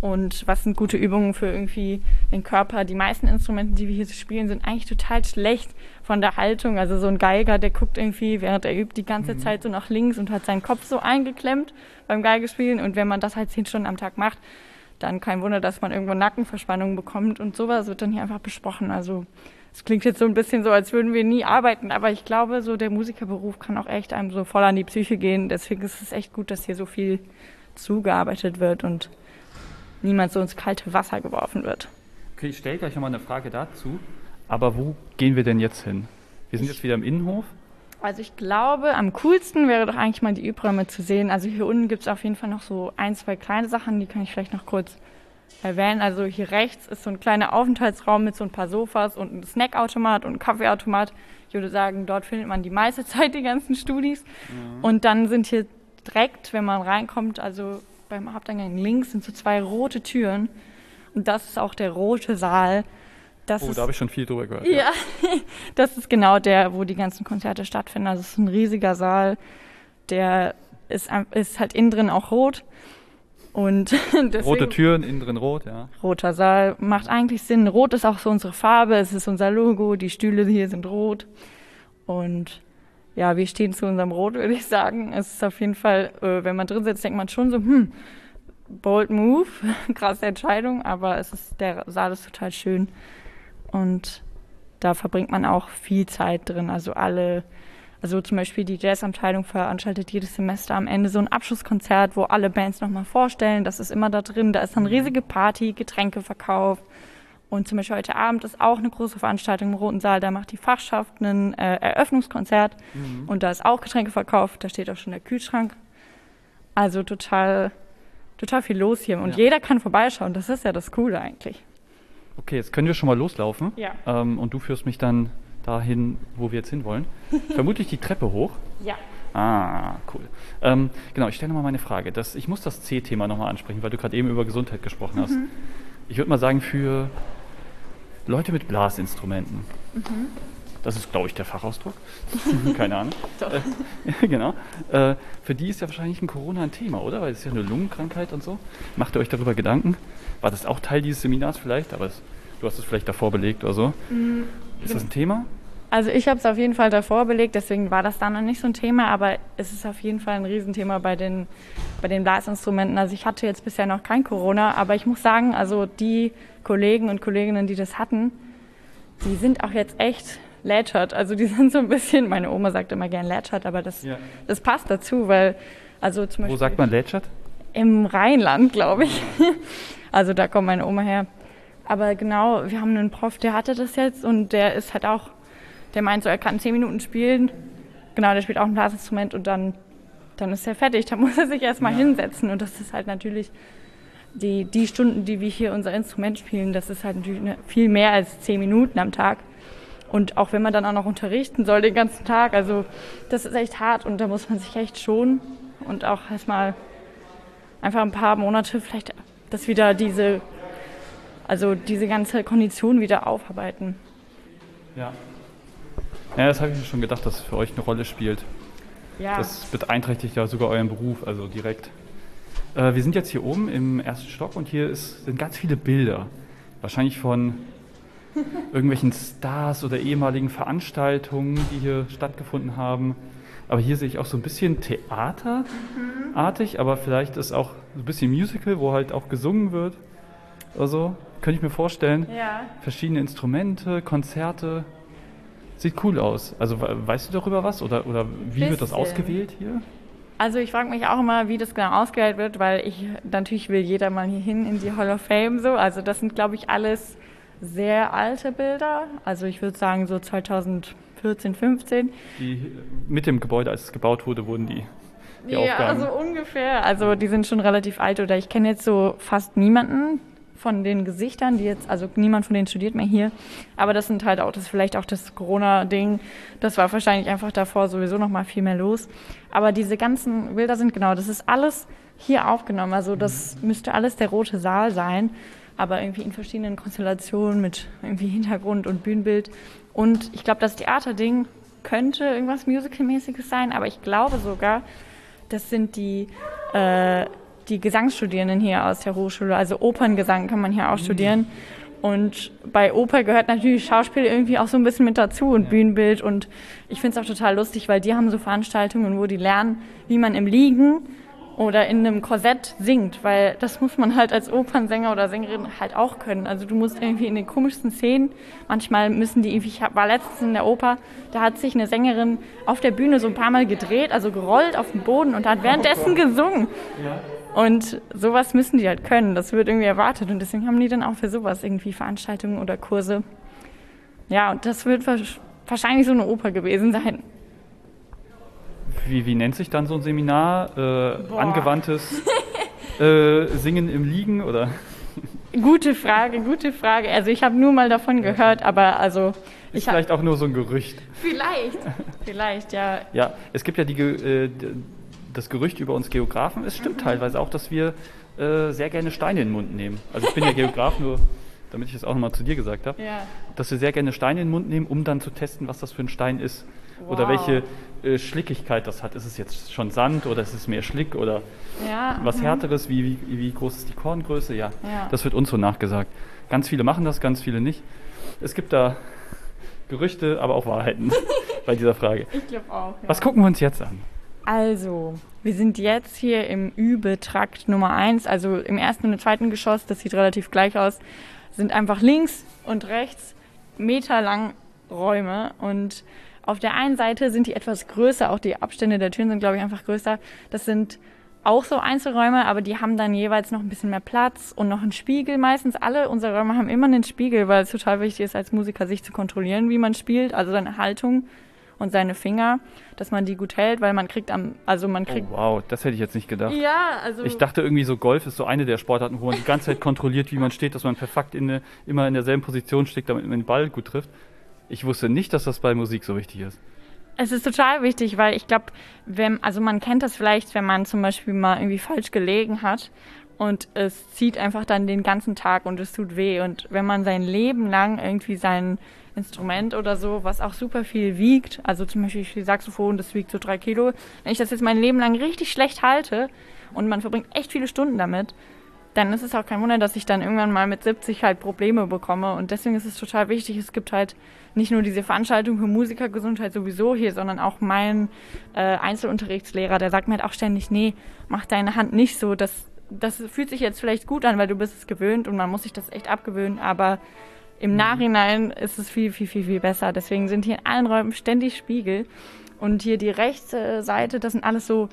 und was sind gute Übungen für irgendwie den Körper. Die meisten Instrumente, die wir hier spielen, sind eigentlich total schlecht von der Haltung. Also so ein Geiger, der guckt irgendwie, während er übt, die ganze mhm. Zeit so nach links und hat seinen Kopf so eingeklemmt beim Geigespielen. Und wenn man das halt zehn Stunden am Tag macht, dann kein Wunder, dass man irgendwo Nackenverspannungen bekommt und sowas wird dann hier einfach besprochen. Also es klingt jetzt so ein bisschen so, als würden wir nie arbeiten, aber ich glaube, so der Musikerberuf kann auch echt einem so voll an die Psyche gehen. Deswegen ist es echt gut, dass hier so viel zugearbeitet wird und niemand so ins kalte Wasser geworfen wird. Okay, ich stelle gleich nochmal eine Frage dazu. Aber wo gehen wir denn jetzt hin? Wir sind jetzt wieder im Innenhof. Also ich glaube, am coolsten wäre doch eigentlich mal die Übräume zu sehen. Also hier unten gibt es auf jeden Fall noch so ein, zwei kleine Sachen, die kann ich vielleicht noch kurz erwähnen. Also hier rechts ist so ein kleiner Aufenthaltsraum mit so ein paar Sofas und ein Snackautomat und ein Kaffeeautomat. Ich würde sagen, dort findet man die meiste Zeit die ganzen Studis. Mhm. Und dann sind hier direkt, wenn man reinkommt, also beim Haupteingang links sind so zwei rote Türen. Und das ist auch der rote Saal. Das oh, ist, da habe ich schon viel drüber gehört. Ja, ja. das ist genau der, wo die ganzen Konzerte stattfinden. Also es ist ein riesiger Saal, der ist, ist halt innen drin auch rot. Und deswegen, Rote Türen, innen drin rot, ja. Roter Saal macht eigentlich Sinn. Rot ist auch so unsere Farbe, es ist unser Logo, die Stühle hier sind rot. Und ja, wir stehen zu unserem Rot, würde ich sagen. Es ist auf jeden Fall, äh, wenn man drin sitzt, denkt man schon so, hm, bold move, krasse Entscheidung, aber es ist, der Saal ist total schön. Und da verbringt man auch viel Zeit drin. Also alle, also zum Beispiel die Jazzabteilung veranstaltet jedes Semester am Ende so ein Abschlusskonzert, wo alle Bands nochmal vorstellen. Das ist immer da drin. Da ist dann riesige Party, Getränkeverkauf. Und zum Beispiel heute Abend ist auch eine große Veranstaltung im Roten Saal. Da macht die Fachschaft ein äh, Eröffnungskonzert mhm. und da ist auch Getränke verkauft. Da steht auch schon der Kühlschrank. Also total, total viel los hier und ja. jeder kann vorbeischauen. Das ist ja das Coole eigentlich. Okay, jetzt können wir schon mal loslaufen. Ja. Ähm, und du führst mich dann dahin, wo wir jetzt hinwollen. Vermutlich die Treppe hoch. Ja. Ah, cool. Ähm, genau, ich stelle nochmal meine Frage. Das, ich muss das C-Thema nochmal ansprechen, weil du gerade eben über Gesundheit gesprochen hast. Mhm. Ich würde mal sagen, für Leute mit Blasinstrumenten. Mhm. Das ist, glaube ich, der Fachausdruck. Keine Ahnung. äh, genau. Äh, für die ist ja wahrscheinlich ein Corona ein Thema, oder? Weil es ist ja eine Lungenkrankheit und so. Macht ihr euch darüber Gedanken? War das auch Teil dieses Seminars vielleicht? Aber es, du hast es vielleicht davor belegt oder so. Mhm. Ist das ein Thema? Also ich habe es auf jeden Fall davor belegt, deswegen war das da noch nicht so ein Thema, aber es ist auf jeden Fall ein Riesenthema bei den, bei den Blasinstrumenten. Also ich hatte jetzt bisher noch kein Corona, aber ich muss sagen, also die Kollegen und Kolleginnen, die das hatten, die sind auch jetzt echt lätschert. Also die sind so ein bisschen, meine Oma sagt immer gern lätschert, aber das, ja. das passt dazu, weil, also zum Beispiel. Wo sagt man lätschert? Im Rheinland, glaube ich. Also da kommt meine Oma her. Aber genau, wir haben einen Prof, der hatte das jetzt und der ist halt auch, der meint so, er kann zehn Minuten spielen. Genau, der spielt auch ein Blasinstrument und dann, dann ist er fertig. Da muss er sich erstmal ja. hinsetzen und das ist halt natürlich die, die Stunden, die wir hier unser Instrument spielen, das ist halt natürlich viel mehr als zehn Minuten am Tag. Und auch wenn man dann auch noch unterrichten soll den ganzen Tag, also das ist echt hart und da muss man sich echt schonen und auch erstmal einfach ein paar Monate vielleicht, dass wieder diese, also diese ganze Kondition wieder aufarbeiten. Ja. Ja, das habe ich mir schon gedacht, dass es für euch eine Rolle spielt. Ja. Das beeinträchtigt ja sogar euren Beruf, also direkt. Äh, wir sind jetzt hier oben im ersten Stock und hier ist, sind ganz viele Bilder. Wahrscheinlich von irgendwelchen Stars oder ehemaligen Veranstaltungen, die hier stattgefunden haben. Aber hier sehe ich auch so ein bisschen theaterartig, mhm. aber vielleicht ist auch so ein bisschen Musical, wo halt auch gesungen wird. Also könnte ich mir vorstellen. Ja. Verschiedene Instrumente, Konzerte. Sieht cool aus. Also weißt du darüber was? Oder, oder wie bisschen. wird das ausgewählt hier? Also ich frage mich auch immer, wie das genau ausgewählt wird, weil ich natürlich will jeder mal hier hin in die Hall of Fame so. Also das sind, glaube ich, alles sehr alte Bilder. Also ich würde sagen so 2014, 15. Die mit dem Gebäude, als es gebaut wurde, wurden die. Die ja, Aufgaben. also ungefähr. Also die sind schon relativ alt oder ich kenne jetzt so fast niemanden von den Gesichtern, die jetzt, also niemand von denen studiert mehr hier. Aber das sind halt auch, das ist vielleicht auch das Corona-Ding. Das war wahrscheinlich einfach davor sowieso noch mal viel mehr los. Aber diese ganzen Bilder sind genau, das ist alles hier aufgenommen. Also das müsste alles der rote Saal sein aber irgendwie in verschiedenen Konstellationen mit irgendwie Hintergrund und Bühnenbild. Und ich glaube, das Theaterding könnte irgendwas Musical-mäßiges sein, aber ich glaube sogar, das sind die, äh, die Gesangsstudierenden hier aus der Hochschule. Also Operngesang kann man hier auch mhm. studieren. Und bei Oper gehört natürlich Schauspiel irgendwie auch so ein bisschen mit dazu und ja. Bühnenbild. Und ich finde es auch total lustig, weil die haben so Veranstaltungen, wo die lernen, wie man im Liegen oder in einem Korsett singt, weil das muss man halt als Opernsänger oder Sängerin halt auch können. Also du musst irgendwie in den komischsten Szenen, manchmal müssen die irgendwie, ich war letztens in der Oper, da hat sich eine Sängerin auf der Bühne so ein paar Mal gedreht, also gerollt auf den Boden und hat währenddessen gesungen. Und sowas müssen die halt können, das wird irgendwie erwartet und deswegen haben die dann auch für sowas irgendwie Veranstaltungen oder Kurse. Ja, und das wird wahrscheinlich so eine Oper gewesen sein wie, wie nennt sich dann so ein Seminar? Äh, angewandtes äh, Singen im Liegen oder? Gute Frage, gute Frage. Also ich habe nur mal davon gehört, aber also ist vielleicht auch nur so ein Gerücht. Vielleicht, vielleicht ja. Ja, es gibt ja die, äh, das Gerücht über uns Geografen. Es stimmt mhm. teilweise auch, dass wir äh, sehr gerne Steine in den Mund nehmen. Also ich bin ja Geograf, nur damit ich das auch nochmal zu dir gesagt habe, ja. dass wir sehr gerne Steine in den Mund nehmen, um dann zu testen, was das für ein Stein ist wow. oder welche äh, Schlickigkeit das hat. Ist es jetzt schon Sand oder ist es mehr Schlick oder ja, was mhm. Härteres? Wie, wie, wie, groß ist die Korngröße? Ja, ja, das wird uns so nachgesagt. Ganz viele machen das, ganz viele nicht. Es gibt da Gerüchte, aber auch Wahrheiten bei dieser Frage. Ich glaube auch. Ja. Was gucken wir uns jetzt an? Also, wir sind jetzt hier im Übetrakt Nummer 1, also im ersten und zweiten Geschoss, das sieht relativ gleich aus, sind einfach links und rechts meterlang Räume und auf der einen Seite sind die etwas größer, auch die Abstände der Türen sind, glaube ich, einfach größer. Das sind auch so Einzelräume, aber die haben dann jeweils noch ein bisschen mehr Platz und noch einen Spiegel. Meistens alle unsere Räume haben immer einen Spiegel, weil es total wichtig ist, als Musiker sich zu kontrollieren, wie man spielt, also seine Haltung und seine Finger, dass man die gut hält, weil man kriegt am, also man kriegt. Oh, wow, das hätte ich jetzt nicht gedacht. Ja, also. Ich dachte irgendwie so Golf ist so eine der Sportarten, wo man die ganze Zeit kontrolliert, wie man steht, dass man perfekt in eine, immer in derselben Position steht, damit man den Ball gut trifft. Ich wusste nicht, dass das bei Musik so wichtig ist. Es ist total wichtig, weil ich glaube, wenn, also man kennt das vielleicht, wenn man zum Beispiel mal irgendwie falsch gelegen hat und es zieht einfach dann den ganzen Tag und es tut weh. Und wenn man sein Leben lang irgendwie sein Instrument oder so, was auch super viel wiegt, also zum Beispiel die Saxophon, das wiegt so drei Kilo, wenn ich das jetzt mein Leben lang richtig schlecht halte und man verbringt echt viele Stunden damit, dann ist es auch kein Wunder, dass ich dann irgendwann mal mit 70 halt Probleme bekomme. Und deswegen ist es total wichtig, es gibt halt nicht nur diese Veranstaltung für Musikergesundheit sowieso hier, sondern auch mein äh, Einzelunterrichtslehrer, der sagt mir halt auch ständig, nee, mach deine Hand nicht so. Das, das fühlt sich jetzt vielleicht gut an, weil du bist es gewöhnt und man muss sich das echt abgewöhnen, aber Im Nachhinein ist es viel, viel, viel, viel besser. Deswegen sind hier in allen Räumen ständig Spiegel. Und hier die rechte Seite, das sind alles so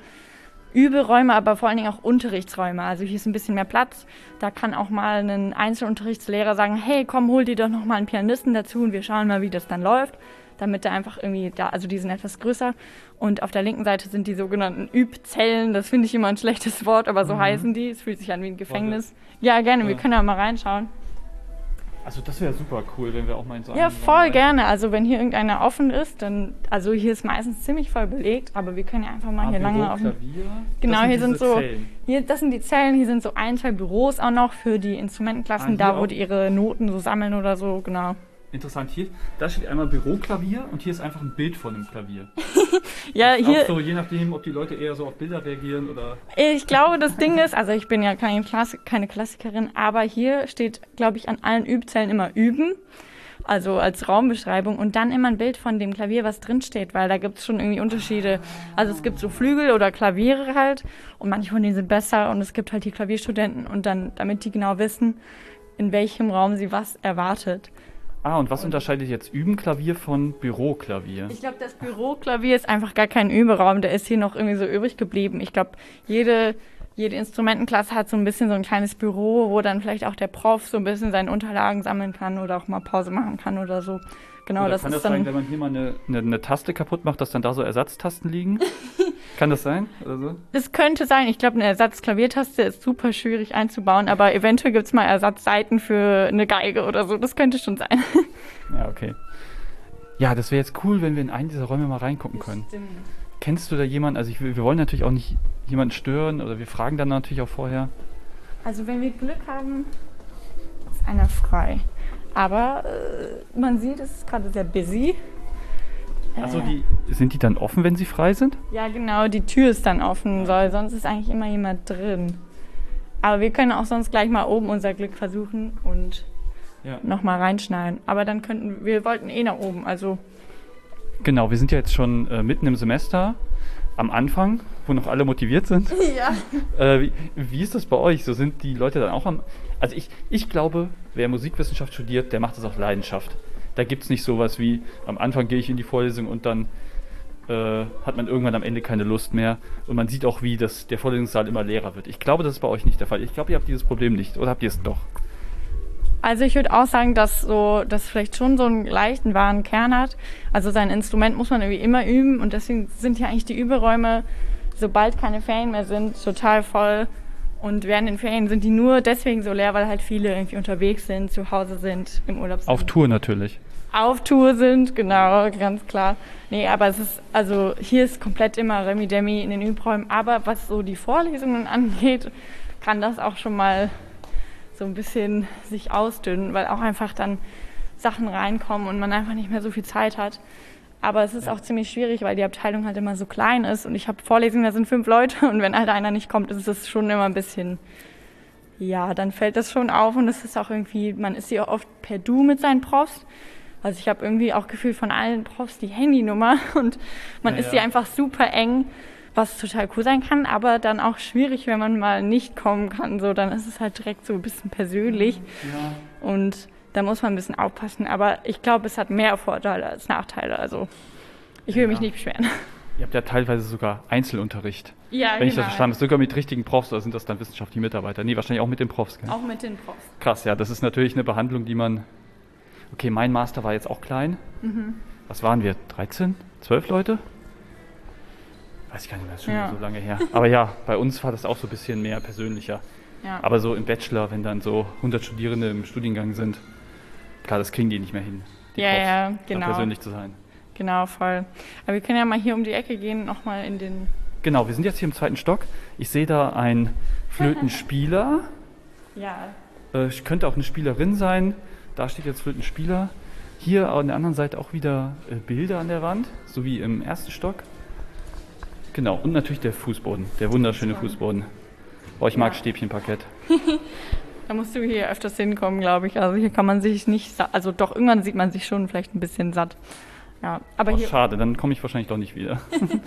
Überäume, aber vor allen Dingen auch Unterrichtsräume. Also hier ist ein bisschen mehr Platz. Da kann auch mal ein Einzelunterrichtslehrer sagen, hey, komm, hol dir doch noch mal einen Pianisten dazu und wir schauen mal, wie das dann läuft. Damit er einfach irgendwie da, also die sind etwas größer. Und auf der linken Seite sind die sogenannten Übzellen. Das finde ich immer ein schlechtes Wort, aber so mhm. heißen die. Es fühlt sich an wie ein Gefängnis. Ja, gerne, ja. wir können ja mal reinschauen. Also das wäre super cool, wenn wir auch mal in so Ja, voll gerne. Also wenn hier irgendeiner offen ist, dann, also hier ist meistens ziemlich voll belegt, aber wir können ja einfach mal ah, hier Büro, lange auf Klavier. Genau, sind hier sind so, Zellen. hier, das sind die Zellen, hier sind so ein, zwei Büros auch noch für die Instrumentenklassen, ah, da wo die ihre Noten so sammeln oder so, genau interessant. Hier, da steht einmal Büroklavier und hier ist einfach ein Bild von einem Klavier. ja, hier. Auch so, je nachdem, ob die Leute eher so auf Bilder reagieren oder. Ich glaube, das Ding ist, also ich bin ja keine, Klassik, keine Klassikerin, aber hier steht, glaube ich, an allen Übzellen immer üben. Also als Raumbeschreibung und dann immer ein Bild von dem Klavier, was drinsteht, weil da gibt es schon irgendwie Unterschiede. Also es gibt so Flügel oder Klaviere halt und manche von denen sind besser und es gibt halt die Klavierstudenten und dann, damit die genau wissen, in welchem Raum sie was erwartet. Ah, und was unterscheidet jetzt Übenklavier von Büroklavier? Ich glaube, das Büroklavier ist einfach gar kein Überraum. Der ist hier noch irgendwie so übrig geblieben. Ich glaube, jede, jede Instrumentenklasse hat so ein bisschen so ein kleines Büro, wo dann vielleicht auch der Prof so ein bisschen seine Unterlagen sammeln kann oder auch mal Pause machen kann oder so. Genau, oder das kann ist das dann sein, wenn man hier mal eine, eine, eine, Taste kaputt macht, dass dann da so Ersatztasten liegen? kann das sein? Oder so? Das könnte sein. Ich glaube, eine Ersatzklaviertaste ist super schwierig einzubauen, aber eventuell gibt es mal Ersatzseiten für eine Geige oder so. Das könnte schon sein. ja, okay. Ja, das wäre jetzt cool, wenn wir in einen dieser Räume mal reingucken können. Stimmt. Kennst du da jemanden? Also ich, wir wollen natürlich auch nicht jemanden stören oder wir fragen dann natürlich auch vorher. Also wenn wir Glück haben, ist einer frei. Aber äh, man sieht, es ist gerade sehr busy. Also die, sind die dann offen, wenn sie frei sind? Ja, genau, die Tür ist dann offen, weil sonst ist eigentlich immer jemand drin. Aber wir können auch sonst gleich mal oben unser Glück versuchen und ja. nochmal reinschneiden. Aber dann könnten, wir wollten eh nach oben, also. Genau, wir sind ja jetzt schon äh, mitten im Semester, am Anfang, wo noch alle motiviert sind. Ja. Äh, wie, wie, ist das bei euch? So sind die Leute dann auch am. Also ich, ich glaube, wer Musikwissenschaft studiert, der macht das auf Leidenschaft. Da gibt es nicht sowas wie, am Anfang gehe ich in die Vorlesung und dann äh, hat man irgendwann am Ende keine Lust mehr. Und man sieht auch, wie das, der Vorlesungssaal immer leerer wird. Ich glaube, das ist bei euch nicht der Fall. Ich glaube, ihr habt dieses Problem nicht. Oder habt ihr es doch? Also ich würde auch sagen, dass so, das vielleicht schon so einen leichten wahren Kern hat. Also sein Instrument muss man irgendwie immer üben und deswegen sind ja eigentlich die Überräume, sobald keine Ferien mehr sind, total voll. Und während den Ferien sind die nur deswegen so leer, weil halt viele irgendwie unterwegs sind, zu Hause sind, im Urlaub sind. Auf Tour natürlich. Auf Tour sind, genau, ganz klar. Nee, aber es ist, also hier ist komplett immer Remi Demi in den Übräumen. Aber was so die Vorlesungen angeht, kann das auch schon mal so ein bisschen sich ausdünnen, weil auch einfach dann Sachen reinkommen und man einfach nicht mehr so viel Zeit hat. Aber es ist auch ziemlich schwierig, weil die Abteilung halt immer so klein ist und ich habe Vorlesungen, da sind fünf Leute und wenn halt einer nicht kommt, ist es schon immer ein bisschen, ja, dann fällt das schon auf und es ist auch irgendwie, man ist ja oft per Du mit seinen Profs. Also ich habe irgendwie auch gefühlt von allen Profs die Handynummer und man ja, ist ja einfach super eng was total cool sein kann, aber dann auch schwierig, wenn man mal nicht kommen kann. So, dann ist es halt direkt so ein bisschen persönlich. Ja. Und da muss man ein bisschen aufpassen. Aber ich glaube, es hat mehr Vorteile als Nachteile. Also ich will ja. mich nicht beschweren. Ihr habt ja teilweise sogar Einzelunterricht. Ja, Wenn genau. ich das genau. verstanden habe, sogar mit richtigen Profs oder sind das dann wissenschaftliche Mitarbeiter? Nee, wahrscheinlich auch mit den Profs. Gell? Auch mit den Profs. Krass, ja, das ist natürlich eine Behandlung, die man. Okay, mein Master war jetzt auch klein. Mhm. Was waren wir? 13? 12 Leute? Weiß ich gar nicht mehr, das ist schon ja. so lange her. Aber ja, bei uns war das auch so ein bisschen mehr persönlicher. Ja. Aber so im Bachelor, wenn dann so 100 Studierende im Studiengang sind, klar, das kriegen die nicht mehr hin. ja, Profs, ja, genau. persönlich zu sein. Genau, voll. Aber wir können ja mal hier um die Ecke gehen, nochmal in den. Genau, wir sind jetzt hier im zweiten Stock. Ich sehe da einen Flötenspieler. ja. Äh, könnte auch eine Spielerin sein. Da steht jetzt Flötenspieler. Hier an der anderen Seite auch wieder äh, Bilder an der Wand, so wie im ersten Stock. Genau, und natürlich der Fußboden, der wunderschöne Fußboden. Boah, ich ja. mag Stäbchenparkett. da musst du hier öfters hinkommen, glaube ich. Also hier kann man sich nicht, also doch, irgendwann sieht man sich schon vielleicht ein bisschen satt. Ja, aber oh, hier schade, dann komme ich wahrscheinlich doch nicht wieder.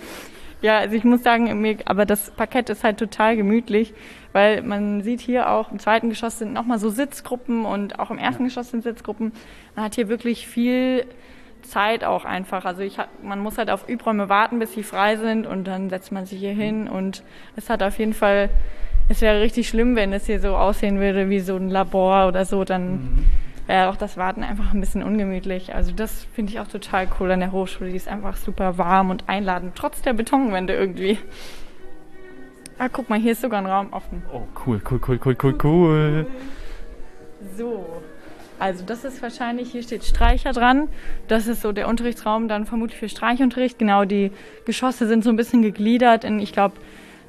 Ja, also ich muss sagen, mir, aber das Parkett ist halt total gemütlich, weil man sieht hier auch im zweiten Geschoss sind nochmal so Sitzgruppen und auch im ersten ja. Geschoss sind Sitzgruppen. Man hat hier wirklich viel Zeit auch einfach. Also ich, man muss halt auf Übräume warten, bis sie frei sind und dann setzt man sich hier hin und es hat auf jeden Fall, es wäre richtig schlimm, wenn es hier so aussehen würde wie so ein Labor oder so, dann mhm. wäre auch das Warten einfach ein bisschen ungemütlich. Also das finde ich auch total cool an der Hochschule. Die ist einfach super warm und einladend, trotz der Betonwände irgendwie. Ah, guck mal, hier ist sogar ein Raum offen. Oh, cool, cool, cool, cool, cool, cool. So. Also das ist wahrscheinlich, hier steht Streicher dran. Das ist so der Unterrichtsraum dann vermutlich für Streichunterricht. Genau, die Geschosse sind so ein bisschen gegliedert in, ich glaube,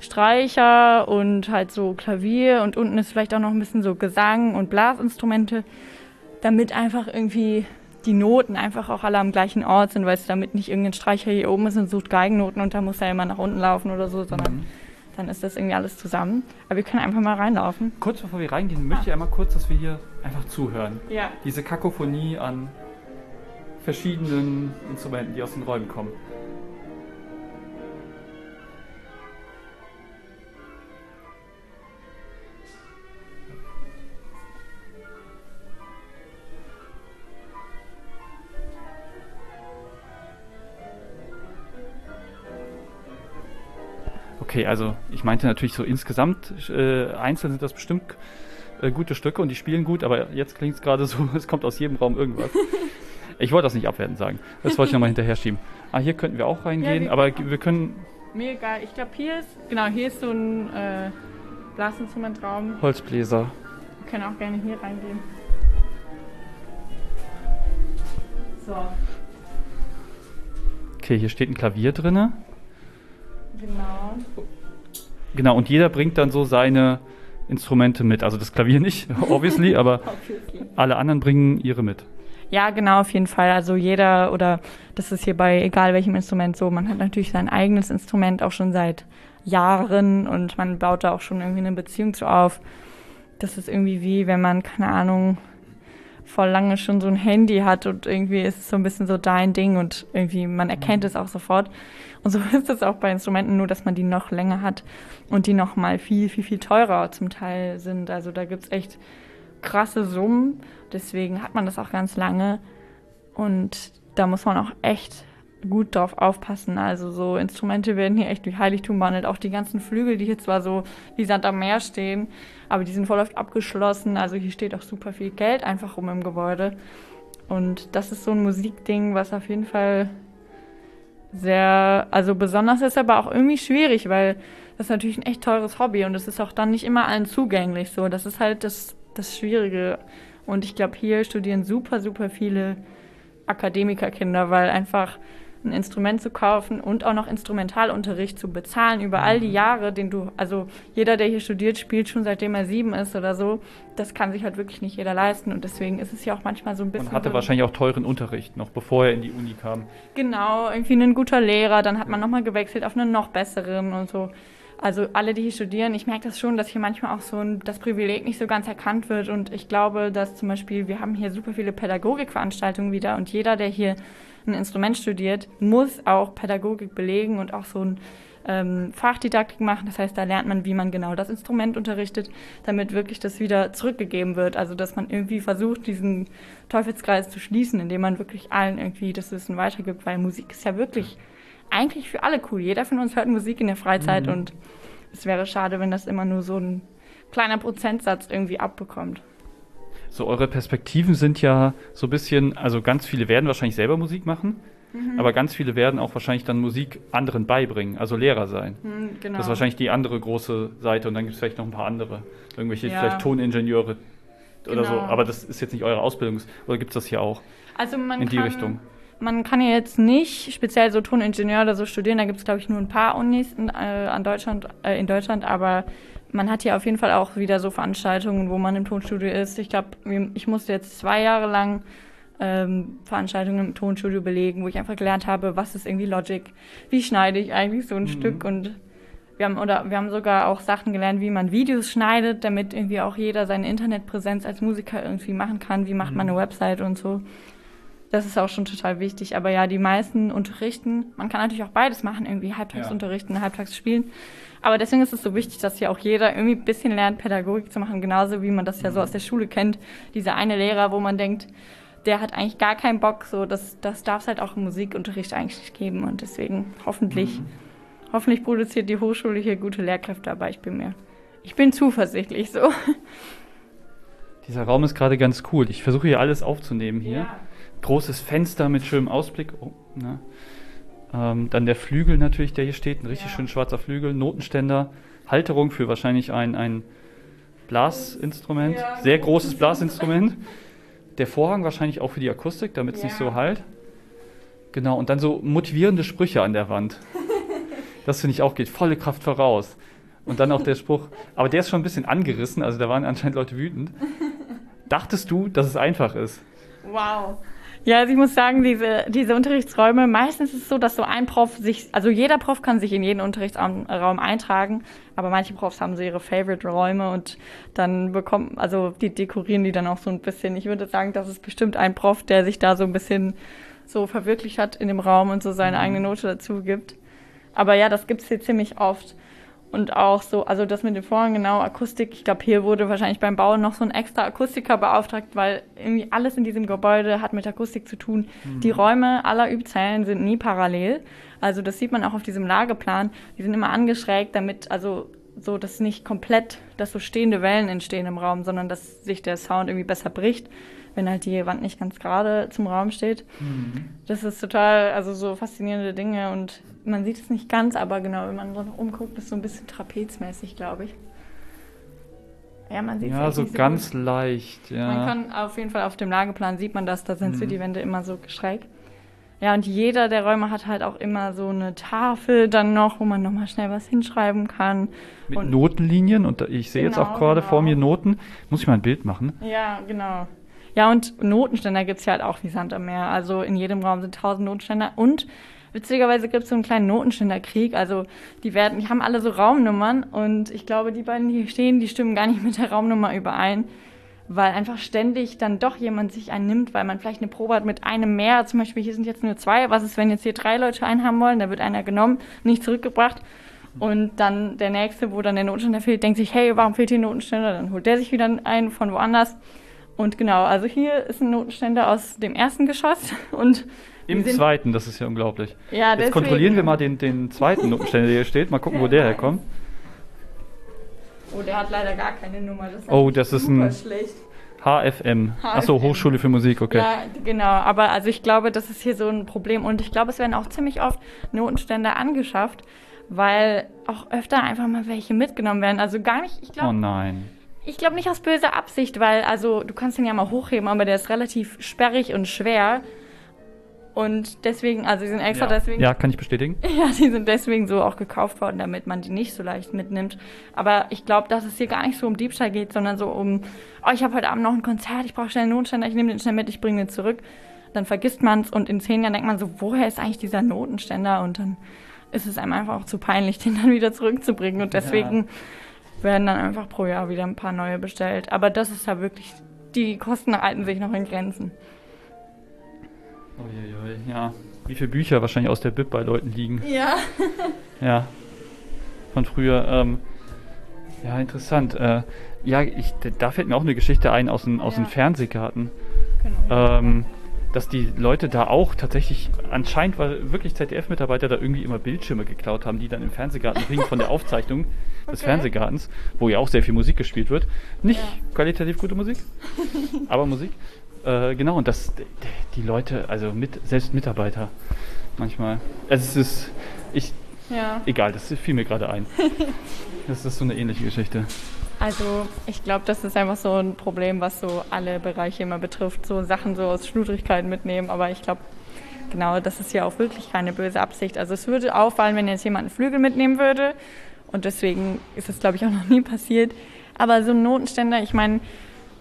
Streicher und halt so Klavier und unten ist vielleicht auch noch ein bisschen so Gesang und Blasinstrumente, damit einfach irgendwie die Noten einfach auch alle am gleichen Ort sind, weil es damit nicht irgendein Streicher hier oben ist und sucht Geigennoten und da muss er immer nach unten laufen oder so, sondern mhm dann ist das irgendwie alles zusammen. Aber wir können einfach mal reinlaufen. Kurz bevor wir reingehen, möchte ich einmal kurz, dass wir hier einfach zuhören. Ja. Diese Kakophonie an verschiedenen Instrumenten, die aus den Räumen kommen. Okay, also ich meinte natürlich so insgesamt, äh, einzeln sind das bestimmt äh, gute Stücke und die spielen gut, aber jetzt klingt es gerade so, es kommt aus jedem Raum irgendwas. ich wollte das nicht abwertend sagen. Das wollte ich nochmal hinterher schieben. Ah, hier könnten wir auch reingehen, ja, aber wir können. Mir egal. Ich glaube, hier ist, genau, hier ist so ein äh, Blasinstrumentraum. Holzbläser. Wir können auch gerne hier reingehen. So. Okay, hier steht ein Klavier drinne. Genau. Genau, und jeder bringt dann so seine Instrumente mit. Also das Klavier nicht, obviously, aber obviously. alle anderen bringen ihre mit. Ja, genau, auf jeden Fall. Also jeder oder das ist hier bei egal welchem Instrument so, man hat natürlich sein eigenes Instrument auch schon seit Jahren und man baut da auch schon irgendwie eine Beziehung zu auf. Das ist irgendwie wie, wenn man, keine Ahnung, voll lange schon so ein Handy hat und irgendwie ist es so ein bisschen so dein Ding und irgendwie man erkennt es auch sofort. Und so ist es auch bei Instrumenten, nur dass man die noch länger hat und die noch mal viel, viel, viel teurer zum Teil sind. Also da gibt es echt krasse Summen. Deswegen hat man das auch ganz lange. Und da muss man auch echt gut drauf aufpassen. Also so Instrumente werden hier echt wie Heiligtum behandelt. Auch die ganzen Flügel, die hier zwar so wie Sand am Meer stehen, aber die sind voll oft abgeschlossen. Also hier steht auch super viel Geld einfach rum im Gebäude. Und das ist so ein Musikding, was auf jeden Fall sehr, also besonders ist, aber auch irgendwie schwierig, weil das ist natürlich ein echt teures Hobby und es ist auch dann nicht immer allen zugänglich. So, das ist halt das, das Schwierige. Und ich glaube, hier studieren super, super viele Akademikerkinder, weil einfach ein Instrument zu kaufen und auch noch Instrumentalunterricht zu bezahlen über all die mhm. Jahre, den du, also jeder, der hier studiert, spielt schon seitdem er sieben ist oder so. Das kann sich halt wirklich nicht jeder leisten und deswegen ist es ja auch manchmal so ein bisschen. Und hatte so wahrscheinlich auch teuren Unterricht noch, bevor er in die Uni kam. Genau, irgendwie ein guter Lehrer, dann hat man nochmal gewechselt auf einen noch besseren und so. Also alle, die hier studieren, ich merke das schon, dass hier manchmal auch so ein, das Privileg nicht so ganz erkannt wird. Und ich glaube, dass zum Beispiel, wir haben hier super viele Pädagogikveranstaltungen wieder und jeder, der hier ein Instrument studiert, muss auch Pädagogik belegen und auch so ein ähm, Fachdidaktik machen. Das heißt, da lernt man, wie man genau das Instrument unterrichtet, damit wirklich das wieder zurückgegeben wird. Also, dass man irgendwie versucht, diesen Teufelskreis zu schließen, indem man wirklich allen irgendwie das Wissen weitergibt, weil Musik ist ja wirklich eigentlich für alle cool. Jeder von uns hört Musik in der Freizeit mhm. und es wäre schade, wenn das immer nur so ein kleiner Prozentsatz irgendwie abbekommt. So, eure Perspektiven sind ja so ein bisschen, also ganz viele werden wahrscheinlich selber Musik machen, mhm. aber ganz viele werden auch wahrscheinlich dann Musik anderen beibringen, also Lehrer sein. Mhm, genau. Das ist wahrscheinlich die andere große Seite und dann gibt es vielleicht noch ein paar andere. Irgendwelche ja. vielleicht Toningenieure oder genau. so. Aber das ist jetzt nicht eure Ausbildung. Oder gibt es das hier auch? Also man in die kann, Richtung? Man kann ja jetzt nicht speziell so Toningenieur oder so studieren. Da gibt es, glaube ich, nur ein paar Unis in, äh, an Deutschland, äh, in Deutschland. Aber man hat hier auf jeden Fall auch wieder so Veranstaltungen, wo man im Tonstudio ist. Ich glaube, ich musste jetzt zwei Jahre lang ähm, Veranstaltungen im Tonstudio belegen, wo ich einfach gelernt habe, was ist irgendwie Logic, wie schneide ich eigentlich so ein mhm. Stück und wir haben, oder wir haben sogar auch Sachen gelernt, wie man Videos schneidet, damit irgendwie auch jeder seine Internetpräsenz als Musiker irgendwie machen kann. Wie macht mhm. man eine Website und so. Das ist auch schon total wichtig. Aber ja, die meisten unterrichten. Man kann natürlich auch beides machen, irgendwie halbtags ja. unterrichten, halbtags spielen. Aber deswegen ist es so wichtig, dass hier auch jeder irgendwie ein bisschen lernt, Pädagogik zu machen, genauso wie man das ja so aus der Schule kennt. Dieser eine Lehrer, wo man denkt, der hat eigentlich gar keinen Bock. So, das, das darf es halt auch im Musikunterricht eigentlich geben. Und deswegen hoffentlich, mhm. hoffentlich produziert die Hochschule hier gute Lehrkräfte, aber ich bin mir, ich bin zuversichtlich so. Dieser Raum ist gerade ganz cool. Ich versuche hier alles aufzunehmen hier. Ja. Großes Fenster mit schönem Ausblick. Oh, ähm, dann der Flügel natürlich, der hier steht. Ein richtig ja. schön schwarzer Flügel. Notenständer. Halterung für wahrscheinlich ein, ein Blasinstrument. Ja. Sehr großes Blasinstrument. Der Vorhang wahrscheinlich auch für die Akustik, damit es nicht so halt. Genau, und dann so motivierende Sprüche an der Wand. Das finde ich auch geht volle Kraft voraus. Und dann auch der Spruch, aber der ist schon ein bisschen angerissen, also da waren anscheinend Leute wütend. Dachtest du, dass es einfach ist? Wow. Ja, also ich muss sagen, diese, diese Unterrichtsräume, meistens ist es so, dass so ein Prof sich, also jeder Prof kann sich in jeden Unterrichtsraum eintragen, aber manche Profs haben so ihre Favorite-Räume und dann bekommen, also die dekorieren die dann auch so ein bisschen. Ich würde sagen, das ist bestimmt ein Prof, der sich da so ein bisschen so verwirklicht hat in dem Raum und so seine mhm. eigene Note dazu gibt. Aber ja, das gibt's hier ziemlich oft. Und auch so, also das mit den Vorhang, genau, Akustik. Ich glaube, hier wurde wahrscheinlich beim Bau noch so ein extra Akustiker beauftragt, weil irgendwie alles in diesem Gebäude hat mit Akustik zu tun. Mhm. Die Räume aller Übzellen sind nie parallel. Also das sieht man auch auf diesem Lageplan. Die sind immer angeschrägt, damit, also so, dass nicht komplett, dass so stehende Wellen entstehen im Raum, sondern dass sich der Sound irgendwie besser bricht, wenn halt die Wand nicht ganz gerade zum Raum steht. Mhm. Das ist total, also so faszinierende Dinge und man sieht es nicht ganz, aber genau, wenn man so umguckt, ist so ein bisschen trapezmäßig, glaube ich. Ja, man sieht es Ja, so, so ganz gut. leicht, ja. Man kann auf jeden Fall auf dem Lageplan sieht man das, da sind mhm. so die Wände immer so schräg. Ja, und jeder der Räume hat halt auch immer so eine Tafel dann noch, wo man nochmal schnell was hinschreiben kann. Mit und Notenlinien und ich sehe genau, jetzt auch gerade genau. vor mir Noten. Muss ich mal ein Bild machen? Ja, genau. Ja, und Notenständer gibt es ja halt auch wie Sand am Meer. Also in jedem Raum sind tausend Notenständer und Witzigerweise gibt es so einen kleinen Notenständerkrieg. Also die werden, die haben alle so Raumnummern und ich glaube, die beiden, die hier stehen, die stimmen gar nicht mit der Raumnummer überein, weil einfach ständig dann doch jemand sich einen nimmt, weil man vielleicht eine Probe hat mit einem mehr. Zum Beispiel, hier sind jetzt nur zwei. Was ist, wenn jetzt hier drei Leute einen haben wollen? Da wird einer genommen, nicht zurückgebracht. Und dann der nächste, wo dann der Notenständer fehlt, denkt sich, hey, warum fehlt hier ein Notenständer? Dann holt der sich wieder einen von woanders. Und genau, also hier ist ein Notenständer aus dem ersten Geschoss und im zweiten, das ist ja unglaublich. Ja, Jetzt kontrollieren wir mal den, den zweiten Notenständer, der hier steht. Mal gucken, wo der herkommt. Oh, der hat leider gar keine Nummer. Das oh, das ist ein schlecht. HFM. HFM. Achso, Hochschule für Musik, okay. Ja, genau. Aber also ich glaube, das ist hier so ein Problem. Und ich glaube, es werden auch ziemlich oft Notenständer angeschafft, weil auch öfter einfach mal welche mitgenommen werden. Also gar nicht, ich glaube. Oh nein. Ich glaube nicht aus böser Absicht, weil, also du kannst den ja mal hochheben, aber der ist relativ sperrig und schwer. Und deswegen, also die sind extra ja. deswegen. Ja, kann ich bestätigen. Ja, die sind deswegen so auch gekauft worden, damit man die nicht so leicht mitnimmt. Aber ich glaube, dass es hier gar nicht so um Diebstahl geht, sondern so um, oh, ich habe heute Abend noch ein Konzert, ich brauche schnell einen Notenständer, ich nehme den schnell mit, ich bringe den zurück. Dann vergisst man es und in zehn Jahren denkt man so, woher ist eigentlich dieser Notenständer? Und dann ist es einem einfach auch zu peinlich, den dann wieder zurückzubringen. Und deswegen ja. Werden dann einfach pro Jahr wieder ein paar neue bestellt. Aber das ist ja wirklich, die Kosten halten sich noch in Grenzen. Uiuiui, ja. Wie viele Bücher wahrscheinlich aus der Bib bei Leuten liegen. Ja. ja. Von früher. Ähm, ja, interessant. Äh, ja, ich, da fällt mir auch eine Geschichte ein aus den, aus ja. den Fernsehgarten. Genau. Ähm, dass die Leute da auch tatsächlich, anscheinend weil wirklich ZDF-Mitarbeiter da irgendwie immer Bildschirme geklaut haben, die dann im Fernsehgarten hingen von der Aufzeichnung okay. des Fernsehgartens, wo ja auch sehr viel Musik gespielt wird. Nicht ja. qualitativ gute Musik, aber Musik. Äh, genau, und das, die Leute, also mit, selbst Mitarbeiter manchmal. Also es ist, ich, ja. egal, das fiel mir gerade ein. das ist so eine ähnliche Geschichte. Also ich glaube, das ist einfach so ein Problem, was so alle Bereiche immer betrifft, so Sachen so aus Schludrigkeiten mitnehmen. Aber ich glaube, genau, das ist ja auch wirklich keine böse Absicht. Also es würde auffallen, wenn jetzt jemand einen Flügel mitnehmen würde. Und deswegen ist es, glaube ich, auch noch nie passiert. Aber so ein Notenständer, ich meine,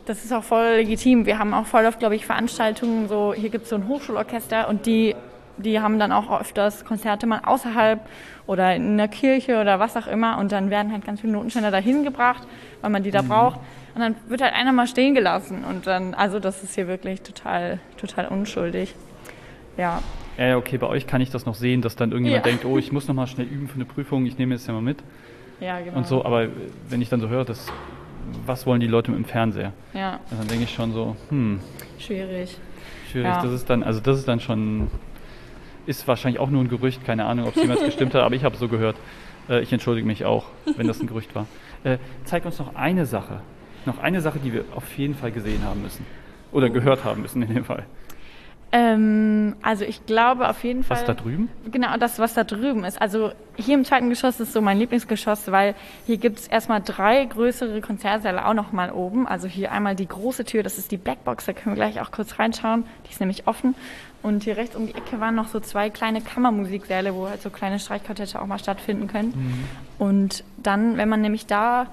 das ist auch voll legitim. Wir haben auch voll oft, glaube ich, Veranstaltungen, so hier gibt es so ein Hochschulorchester und die, die haben dann auch öfters Konzerte mal außerhalb oder in der Kirche oder was auch immer und dann werden halt ganz viele Notenständer dahin gebracht, weil man die da mhm. braucht. Und dann wird halt einer mal stehen gelassen und dann, also das ist hier wirklich total, total unschuldig. Ja. Ja, okay, bei euch kann ich das noch sehen, dass dann irgendjemand Ja. denkt, oh, ich muss noch mal schnell üben für eine Prüfung, ich nehme jetzt ja mal mit Ja, genau. und so. Aber wenn ich dann so höre, das, was wollen die Leute mit dem Fernseher? Ja, Dann denke ich schon so, hm, schwierig. schwierig. Ja. Das ist dann, also das ist dann schon, ist wahrscheinlich auch nur ein Gerücht, keine Ahnung, ob es jemals gestimmt hat, aber ich habe so gehört. Äh, ich entschuldige mich auch, wenn das ein Gerücht war. Äh, zeig uns noch eine Sache, noch eine Sache, die wir auf jeden Fall gesehen haben müssen oder gehört haben müssen in dem Fall. Ähm, also ich glaube auf jeden Fall. Was da drüben? Genau, das, was da drüben ist. Also hier im zweiten Geschoss ist so mein Lieblingsgeschoss, weil hier gibt es erstmal drei größere Konzertsäle auch nochmal oben. Also hier einmal die große Tür, das ist die Blackbox, da können wir gleich auch kurz reinschauen. Die ist nämlich offen. Und hier rechts um die Ecke waren noch so zwei kleine Kammermusiksäle, wo halt so kleine Streichquartette auch mal stattfinden können. Und dann, wenn man nämlich da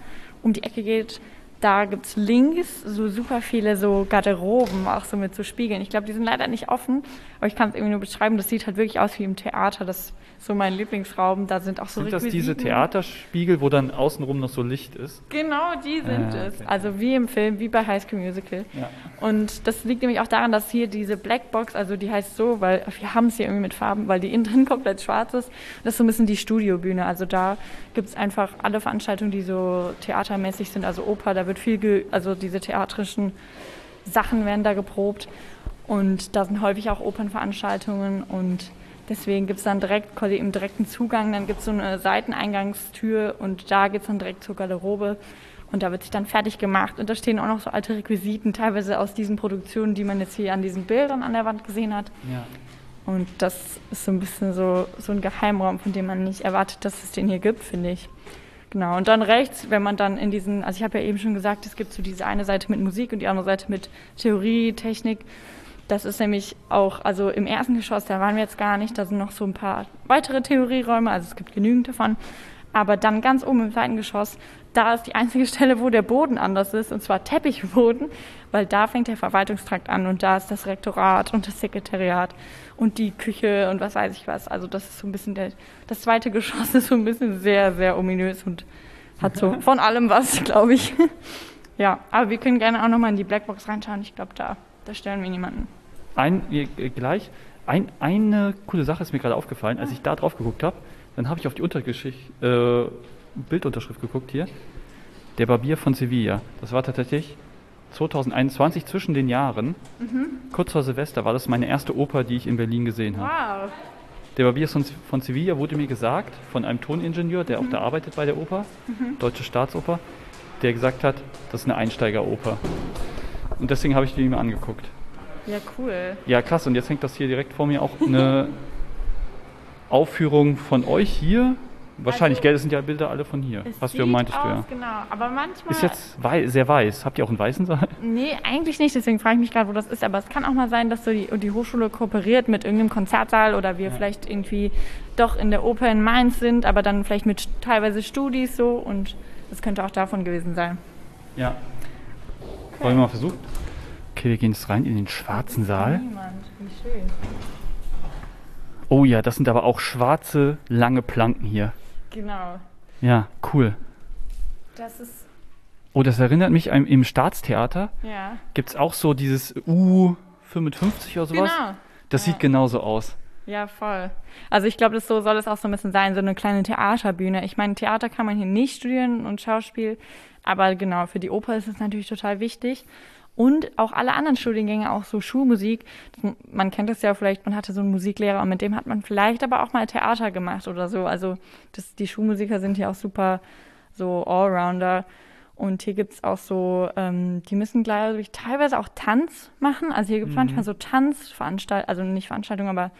um die Ecke geht, da gibt's links so super viele so Garderoben, auch so mit so Spiegeln. Ich glaube, die sind leider nicht offen, aber ich kann es irgendwie nur beschreiben. Das sieht halt wirklich aus wie im Theater. Das so mein Lieblingsraum. Da sind auch so Sind das diese Requisiten. Theaterspiegel, wo dann außenrum noch so Licht ist? Genau, die sind Ah, es. okay. Also wie im Film, wie bei High School Musical. Ja. Und das liegt nämlich auch daran, dass hier diese Blackbox, also die heißt so, weil wir haben es hier irgendwie mit Farben, weil die innen drin komplett schwarz ist. Das ist so ein bisschen die Studiobühne. Also da gibt es einfach alle Veranstaltungen, die so theatermäßig sind, also Oper, da wird viel, ge also diese theatrischen Sachen werden da geprobt. Und da sind häufig auch Opernveranstaltungen und deswegen gibt es dann direkt quasi im direkten Zugang, dann gibt es so eine Seiteneingangstür und da geht es dann direkt zur Garderobe. Und da wird sich dann fertig gemacht. Und da stehen auch noch so alte Requisiten, teilweise aus diesen Produktionen, die man jetzt hier an diesen Bildern an der Wand gesehen hat. Ja. Und das ist so ein bisschen so, so ein Geheimraum, von dem man nicht erwartet, dass es den hier gibt, finde ich. Genau. Und dann rechts, wenn man dann in diesen, also ich habe ja eben schon gesagt, es gibt so diese eine Seite mit Musik und die andere Seite mit Theorie, Technik. Das ist nämlich auch, also im ersten Geschoss, da waren wir jetzt gar nicht, da sind noch so ein paar weitere Theorieräume, also es gibt genügend davon. Aber dann ganz oben im zweiten Geschoss, da ist die einzige Stelle, wo der Boden anders ist, und zwar Teppichboden, weil da fängt der Verwaltungstrakt an und da ist das Rektorat und das Sekretariat und die Küche und was weiß ich was. Also das ist so ein bisschen der, das zweite Geschoss ist so ein bisschen sehr, sehr ominös und hat so von allem was, glaube ich. Ja, aber wir können gerne auch nochmal in die Blackbox reinschauen. Ich glaube, da, da stören wir niemanden. Ein, äh, gleich, ein, eine coole Sache ist mir gerade aufgefallen, als ich da drauf geguckt habe, dann habe ich auf die Untergeschicht, äh, Bildunterschrift geguckt hier. Der Barbier von Sevilla. Das war tatsächlich 2021 zwischen den Jahren. Kurz vor Silvester war das meine erste Oper, die ich in Berlin gesehen habe. Wow. Der Barbier von, von Sevilla wurde mir gesagt von einem Toningenieur, der auch da arbeitet bei der Oper, Deutsche Staatsoper, der gesagt hat, das ist eine Einsteigeroper. Und deswegen habe ich die mir angeguckt. Ja, cool. Ja, krass. Und jetzt hängt das hier direkt vor mir auch eine Aufführung von euch hier. Wahrscheinlich, Also, gell? Das sind ja Bilder alle von hier. Was du meintest aus, du ja. genau. Aber manchmal. Ist jetzt wei sehr weiß. Habt ihr auch einen weißen Saal? Nee, eigentlich nicht. Deswegen frage ich mich gerade, wo das ist. Aber es kann auch mal sein, dass so die, die Hochschule kooperiert mit irgendeinem Konzertsaal oder wir vielleicht irgendwie doch in der Oper in Mainz sind, aber dann vielleicht mit teilweise Studis so. Und das könnte auch davon gewesen sein. Ja. Wollen wir mal versuchen? Okay, wir gehen jetzt rein in den schwarzen Saal. Niemand. Wie schön. Oh ja, das sind aber auch schwarze, lange Planken hier. Genau. Ja, cool. Das ist, Oh, das erinnert mich an, im Staatstheater ja. gibt es auch so dieses U55 oder sowas. Genau. Das Ja. sieht genauso aus. Ja, voll. Also ich glaube, das so soll es auch so ein bisschen sein, so eine kleine Theaterbühne. Ich meine, Theater kann man hier nicht studieren und Schauspiel, aber genau, für die Oper ist es natürlich total wichtig. Und auch alle anderen Studiengänge, auch so Schulmusik. Man kennt das ja vielleicht, man hatte so einen Musiklehrer und mit dem hat man vielleicht aber auch mal Theater gemacht oder so. Also das, die Schulmusiker sind hier auch super so Allrounder. Und hier gibt's auch so, ähm, die müssen, glaube ich, teilweise auch Tanz machen. Also hier gibt's manchmal so Tanzveranstaltungen, also nicht Veranstaltungen, aber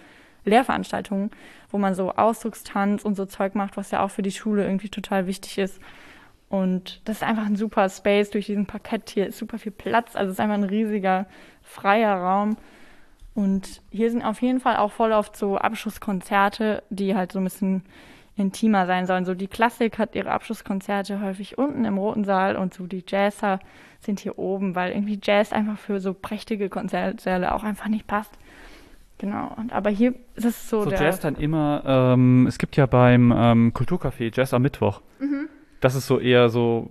Lehrveranstaltungen, wo man so Ausdruckstanz und so Zeug macht, was ja auch für die Schule irgendwie total wichtig ist. Und das ist einfach ein super Space durch diesen Parkett. Hier ist super viel Platz. Also es ist einfach ein riesiger, freier Raum. Und hier sind auf jeden Fall auch voll oft so Abschlusskonzerte, die halt so ein bisschen intimer sein sollen. So die Klassik hat ihre Abschlusskonzerte häufig unten im Roten Saal und so die Jazzer sind hier oben, weil irgendwie Jazz einfach für so prächtige Konzertsäle auch einfach nicht passt. Genau. Und aber hier ist es so, So der Jazz dann immer, ähm, es gibt ja beim ähm, Kulturcafé Jazz am Mittwoch. Mhm. Das ist so eher so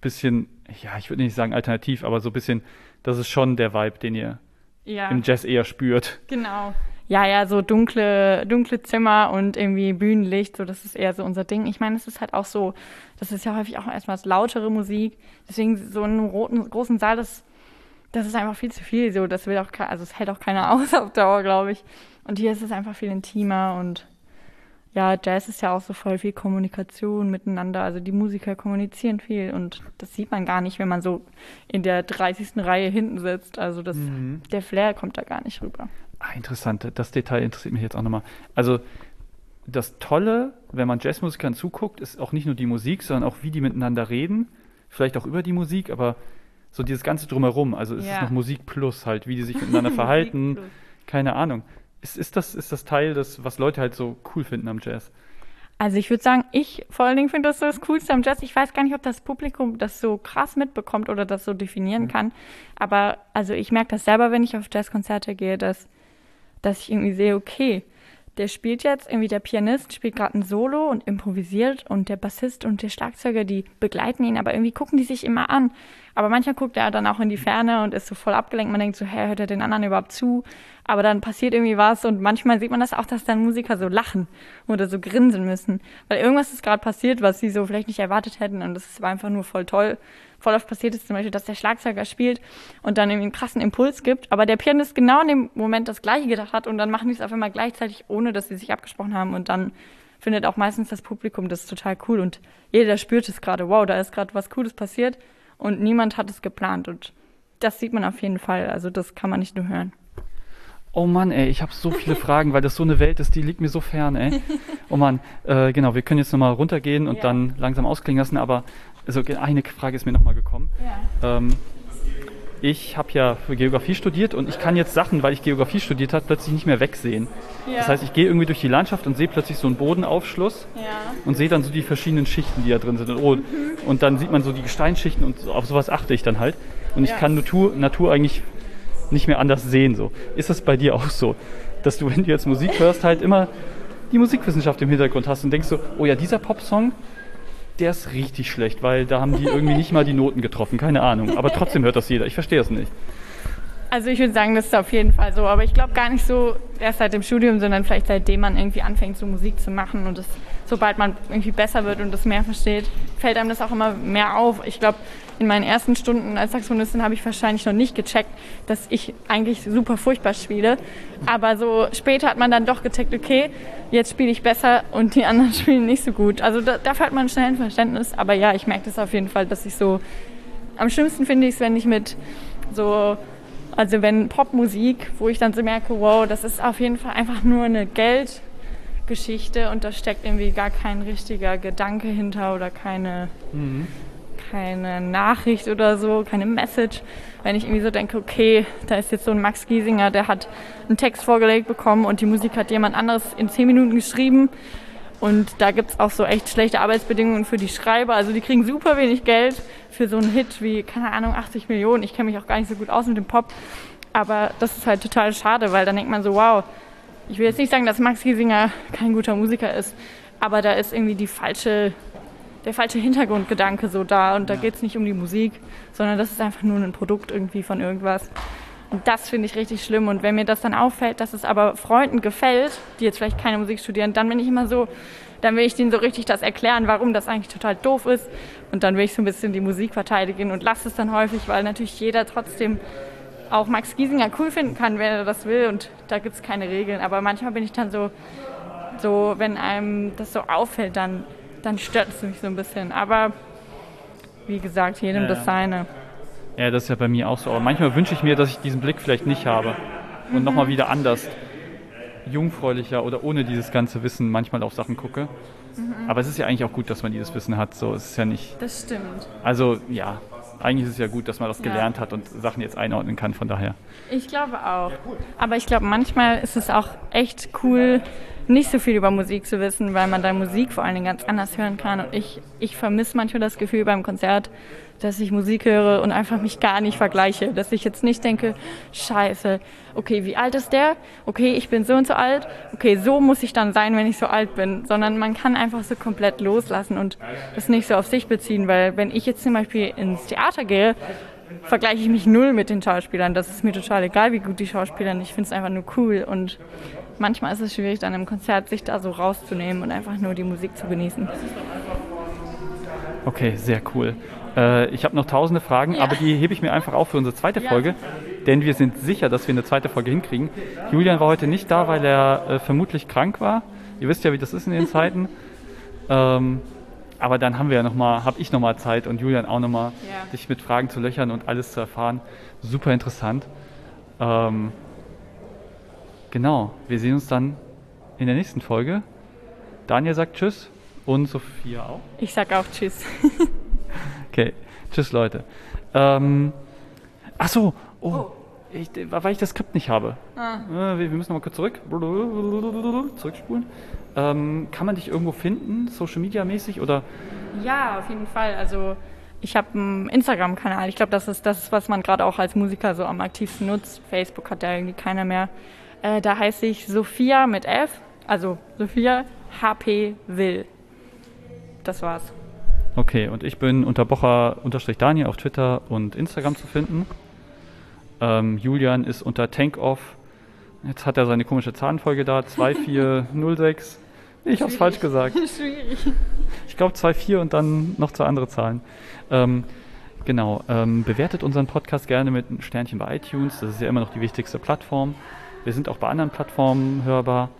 bisschen ja, ich würde nicht sagen alternativ, aber so ein bisschen, das ist schon der Vibe, den ihr Ja. im Jazz eher spürt. Genau. Ja, ja, so dunkle, dunkle Zimmer und irgendwie Bühnenlicht, so das ist eher so unser Ding. Ich meine, es ist halt auch so, das ist ja häufig auch erstmal lautere Musik. Deswegen so in einem roten, großen Saal, das, das ist einfach viel zu viel. So, das will auch, also es hält auch keiner aus auf Dauer, glaube ich. Und hier ist es einfach viel intimer und ja, Jazz ist ja auch so voll viel Kommunikation miteinander. Also die Musiker kommunizieren viel und das sieht man gar nicht, wenn man so in der 30. Reihe hinten sitzt. Also das, der Flair kommt da gar nicht rüber. Ah, interessant. Das Detail interessiert mich jetzt auch nochmal. Also das Tolle, wenn man Jazzmusikern zuguckt, ist auch nicht nur die Musik, sondern auch wie die miteinander reden. Vielleicht auch über die Musik, aber so dieses ganze drumherum. Also es ist Ja. noch Musik plus halt, wie die sich miteinander verhalten. Keine Ahnung. Ist, ist, das, ist das Teil, des, was Leute halt so cool finden am Jazz? Also ich würde sagen, ich vor allen Dingen finde das so das Coolste am Jazz. Ich weiß gar nicht, ob das Publikum das so krass mitbekommt oder das so definieren Mhm. kann. Aber also ich merke das selber, wenn ich auf Jazzkonzerte gehe, dass, dass ich irgendwie sehe, okay, der spielt jetzt, irgendwie der Pianist spielt gerade ein Solo und improvisiert und der Bassist und der Schlagzeuger, die begleiten ihn, aber irgendwie gucken die sich immer an. Aber manchmal guckt er dann auch in die Ferne und ist so voll abgelenkt. Man denkt so, hä, hört er den anderen überhaupt zu? Aber dann passiert irgendwie was und manchmal sieht man das auch, dass dann Musiker so lachen oder so grinsen müssen. Weil irgendwas ist gerade passiert, was sie so vielleicht nicht erwartet hätten und das war einfach nur voll toll. Voll oft passiert es zum Beispiel, dass der Schlagzeuger spielt und dann irgendwie einen krassen Impuls gibt, aber der Pianist genau in dem Moment das Gleiche gedacht hat und dann machen die es auf einmal gleichzeitig, ohne dass sie sich abgesprochen haben und dann findet auch meistens das Publikum das total cool und jeder spürt es gerade, wow, da ist gerade was Cooles passiert und niemand hat es geplant und das sieht man auf jeden Fall, also das kann man nicht nur hören. Oh Mann, ey, ich habe so viele Fragen, weil das so eine Welt ist, die liegt mir so fern, ey. Oh Mann, äh, genau, wir können jetzt nochmal runtergehen und Ja. dann langsam ausklingen lassen, aber also, eine Frage ist mir nochmal gekommen. Ja. Ähm, ich habe ja für Geografie studiert und ich kann jetzt Sachen, weil ich Geografie studiert habe, plötzlich nicht mehr wegsehen. Ja. Das heißt, ich gehe irgendwie durch die Landschaft und sehe plötzlich so einen Bodenaufschluss Ja. und sehe dann so die verschiedenen Schichten, die da drin sind. Und, oh, und dann sieht man so die Gesteinsschichten und auf sowas achte ich dann halt. Und ich Ja. kann Natur, Natur eigentlich nicht mehr anders sehen. So. Ist das bei dir auch so, dass du, wenn du jetzt Musik hörst, halt immer die Musikwissenschaft im Hintergrund hast und denkst so, oh ja, dieser Popsong, der ist richtig schlecht, weil da haben die irgendwie nicht mal die Noten getroffen, keine Ahnung. Aber trotzdem hört das jeder. Ich verstehe es nicht. Also ich würde sagen, das ist auf jeden Fall so. Aber ich glaube gar nicht so erst seit dem Studium, sondern vielleicht seitdem man irgendwie anfängt, so Musik zu machen. Und das, sobald man irgendwie besser wird und das mehr versteht, fällt einem das auch immer mehr auf. Ich glaube, in meinen ersten Stunden als Saxophonistin habe ich wahrscheinlich noch nicht gecheckt, dass ich eigentlich super furchtbar spiele. Aber so später hat man dann doch gecheckt, okay, jetzt spiele ich besser und die anderen spielen nicht so gut. Also da, dafür hat man schnell ein Verständnis. Aber ja, ich merke das auf jeden Fall, dass ich so am schlimmsten finde ich es, wenn ich mit so, also wenn Popmusik, wo ich dann so merke, wow, das ist auf jeden Fall einfach nur eine Geldgeschichte und da steckt irgendwie gar kein richtiger Gedanke hinter oder keine, keine Nachricht oder so, keine Message. Wenn ich irgendwie so denke, okay, da ist jetzt so ein Max Giesinger, der hat einen Text vorgelegt bekommen und die Musik hat jemand anderes in zehn Minuten geschrieben. Und da gibt es auch so echt schlechte Arbeitsbedingungen für die Schreiber. Also die kriegen super wenig Geld für so einen Hit wie, keine Ahnung, 80 Millionen. Ich kenne mich auch gar nicht so gut aus mit dem Pop. Aber das ist halt total schade, weil dann denkt man so, wow, ich will jetzt nicht sagen, dass Max Giesinger kein guter Musiker ist, aber da ist irgendwie die falsche, der falsche Hintergrundgedanke so da. Und da geht es nicht um die Musik, sondern das ist einfach nur ein Produkt irgendwie von irgendwas. Und das finde ich richtig schlimm. Und wenn mir das dann auffällt, dass es aber Freunden gefällt, die jetzt vielleicht keine Musik studieren, dann bin ich immer so, dann will ich denen so richtig das erklären, warum das eigentlich total doof ist. Und dann will ich so ein bisschen die Musik verteidigen und lasse es dann häufig, weil natürlich jeder trotzdem auch Max Giesinger cool finden kann, wenn er das will. Und da gibt es keine Regeln. Aber manchmal bin ich dann so, so, wenn einem das so auffällt, dann, dann stört es mich so ein bisschen. Aber wie gesagt, jedem Ja, das seine. Ja, das ist ja bei mir auch so. Aber manchmal wünsche ich mir, dass ich diesen Blick vielleicht nicht habe und nochmal wieder anders, jungfräulicher oder ohne dieses ganze Wissen manchmal auf Sachen gucke. Aber es ist ja eigentlich auch gut, dass man dieses Wissen hat. So, es ist ja nicht. Das stimmt. Also ja, eigentlich ist es ja gut, dass man das Ja. gelernt hat und Sachen jetzt einordnen kann. Von daher. Ich glaube auch. Aber ich glaube, manchmal ist es auch echt cool, nicht so viel über Musik zu wissen, weil man dann Musik vor allen Dingen ganz anders hören kann. Und ich, ich vermisse manchmal das Gefühl beim Konzert, dass ich Musik höre und einfach mich gar nicht vergleiche. Dass ich jetzt nicht denke, scheiße, okay, wie alt ist der? Okay, ich bin so und so alt. Okay, so muss ich dann sein, wenn ich so alt bin. Sondern man kann einfach so komplett loslassen und das nicht so auf sich beziehen. Weil wenn ich jetzt zum Beispiel ins Theater gehe, vergleiche ich mich null mit den Schauspielern. Das ist mir total egal, wie gut die Schauspieler sind. Ich finde es einfach nur cool und manchmal ist es schwierig, dann im Konzert sich da so rauszunehmen und einfach nur die Musik zu genießen. Okay, sehr cool. Äh, ich habe noch tausende Fragen, ja. aber die hebe ich mir einfach auf für unsere zweite ja. Folge, denn wir sind sicher, dass wir eine zweite Folge hinkriegen. Julian war heute nicht da, weil er äh, vermutlich krank war. Ihr wisst ja, wie das ist in den Zeiten. Ähm, aber dann haben wir ja noch mal, habe ich nochmal Zeit und Julian auch nochmal, ja. dich mit Fragen zu löchern und alles zu erfahren. Super interessant. Ähm, Genau, wir sehen uns dann in der nächsten Folge. Daniel sagt Tschüss und Sophia auch. Ich sag auch Tschüss. okay, Tschüss Leute. Ähm, ach so, oh, oh. Ich, weil ich das Skript nicht habe. Ah. Äh, wir, wir, müssen mal kurz zurück. Zurückspulen. Ähm, kann man dich irgendwo finden, Social Media mäßig oder? Ja, auf jeden Fall. Also ich habe einen Instagram-Kanal. Ich glaube, das ist das, was man gerade auch als Musiker so am aktivsten nutzt. Facebook hat ja irgendwie keiner mehr. Äh, da heiße ich Sophia mit F, also Sophia HP Will. Das war's. Okay, und ich bin unter Bocher-Daniel auf Twitter und Instagram zu finden. Ähm, Julian ist unter Tankoff. Jetzt hat er seine komische Zahnfolge da, 2406. Ich hab's falsch gesagt. Schwierig. Ich glaube 2,4 und dann noch zwei andere Zahlen. Ähm, genau. Ähm, bewertet unseren Podcast gerne mit einem Sternchen bei iTunes. Das ist ja immer noch die wichtigste Plattform. Wir sind auch bei anderen Plattformen hörbar.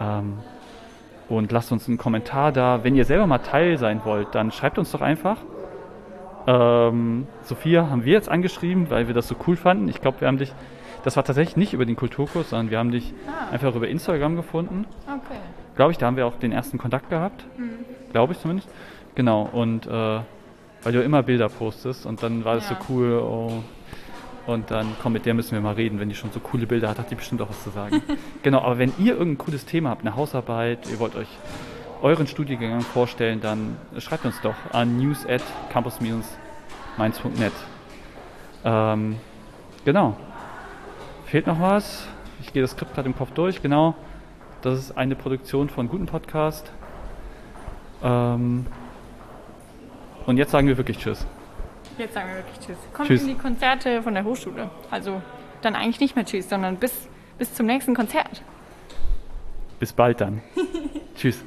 Ähm, und lasst uns einen Kommentar da. Wenn ihr selber mal Teil sein wollt, dann schreibt uns doch einfach. Ähm, Sophia haben wir jetzt angeschrieben, weil wir das so cool fanden. Ich glaube, wir haben dich, das war tatsächlich nicht über den Kulturkurs, sondern wir haben dich ah. einfach über Instagram gefunden. Okay. Glaube ich, da haben wir auch den ersten Kontakt gehabt. Mhm. Glaube ich zumindest. Genau, und äh, weil du immer Bilder postest und dann war das ja. so cool, oh, und dann, komm, mit der müssen wir mal reden. Wenn die schon so coole Bilder hat, hat die bestimmt auch was zu sagen. genau, aber wenn ihr irgendein cooles Thema habt, eine Hausarbeit, ihr wollt euch euren Studiengang vorstellen, dann schreibt uns doch an news at campus-mainz.net. Ähm, genau. Fehlt noch was? Ich gehe das Skript gerade im Kopf durch, genau. Das ist eine Produktion von Guten Podcast. Ähm, und jetzt sagen wir wirklich Tschüss. Jetzt sagen wir wirklich Tschüss. Kommt tschüss. in die Konzerte von der Hochschule. Also dann eigentlich nicht mehr Tschüss, sondern bis, bis zum nächsten Konzert. Bis bald dann. tschüss.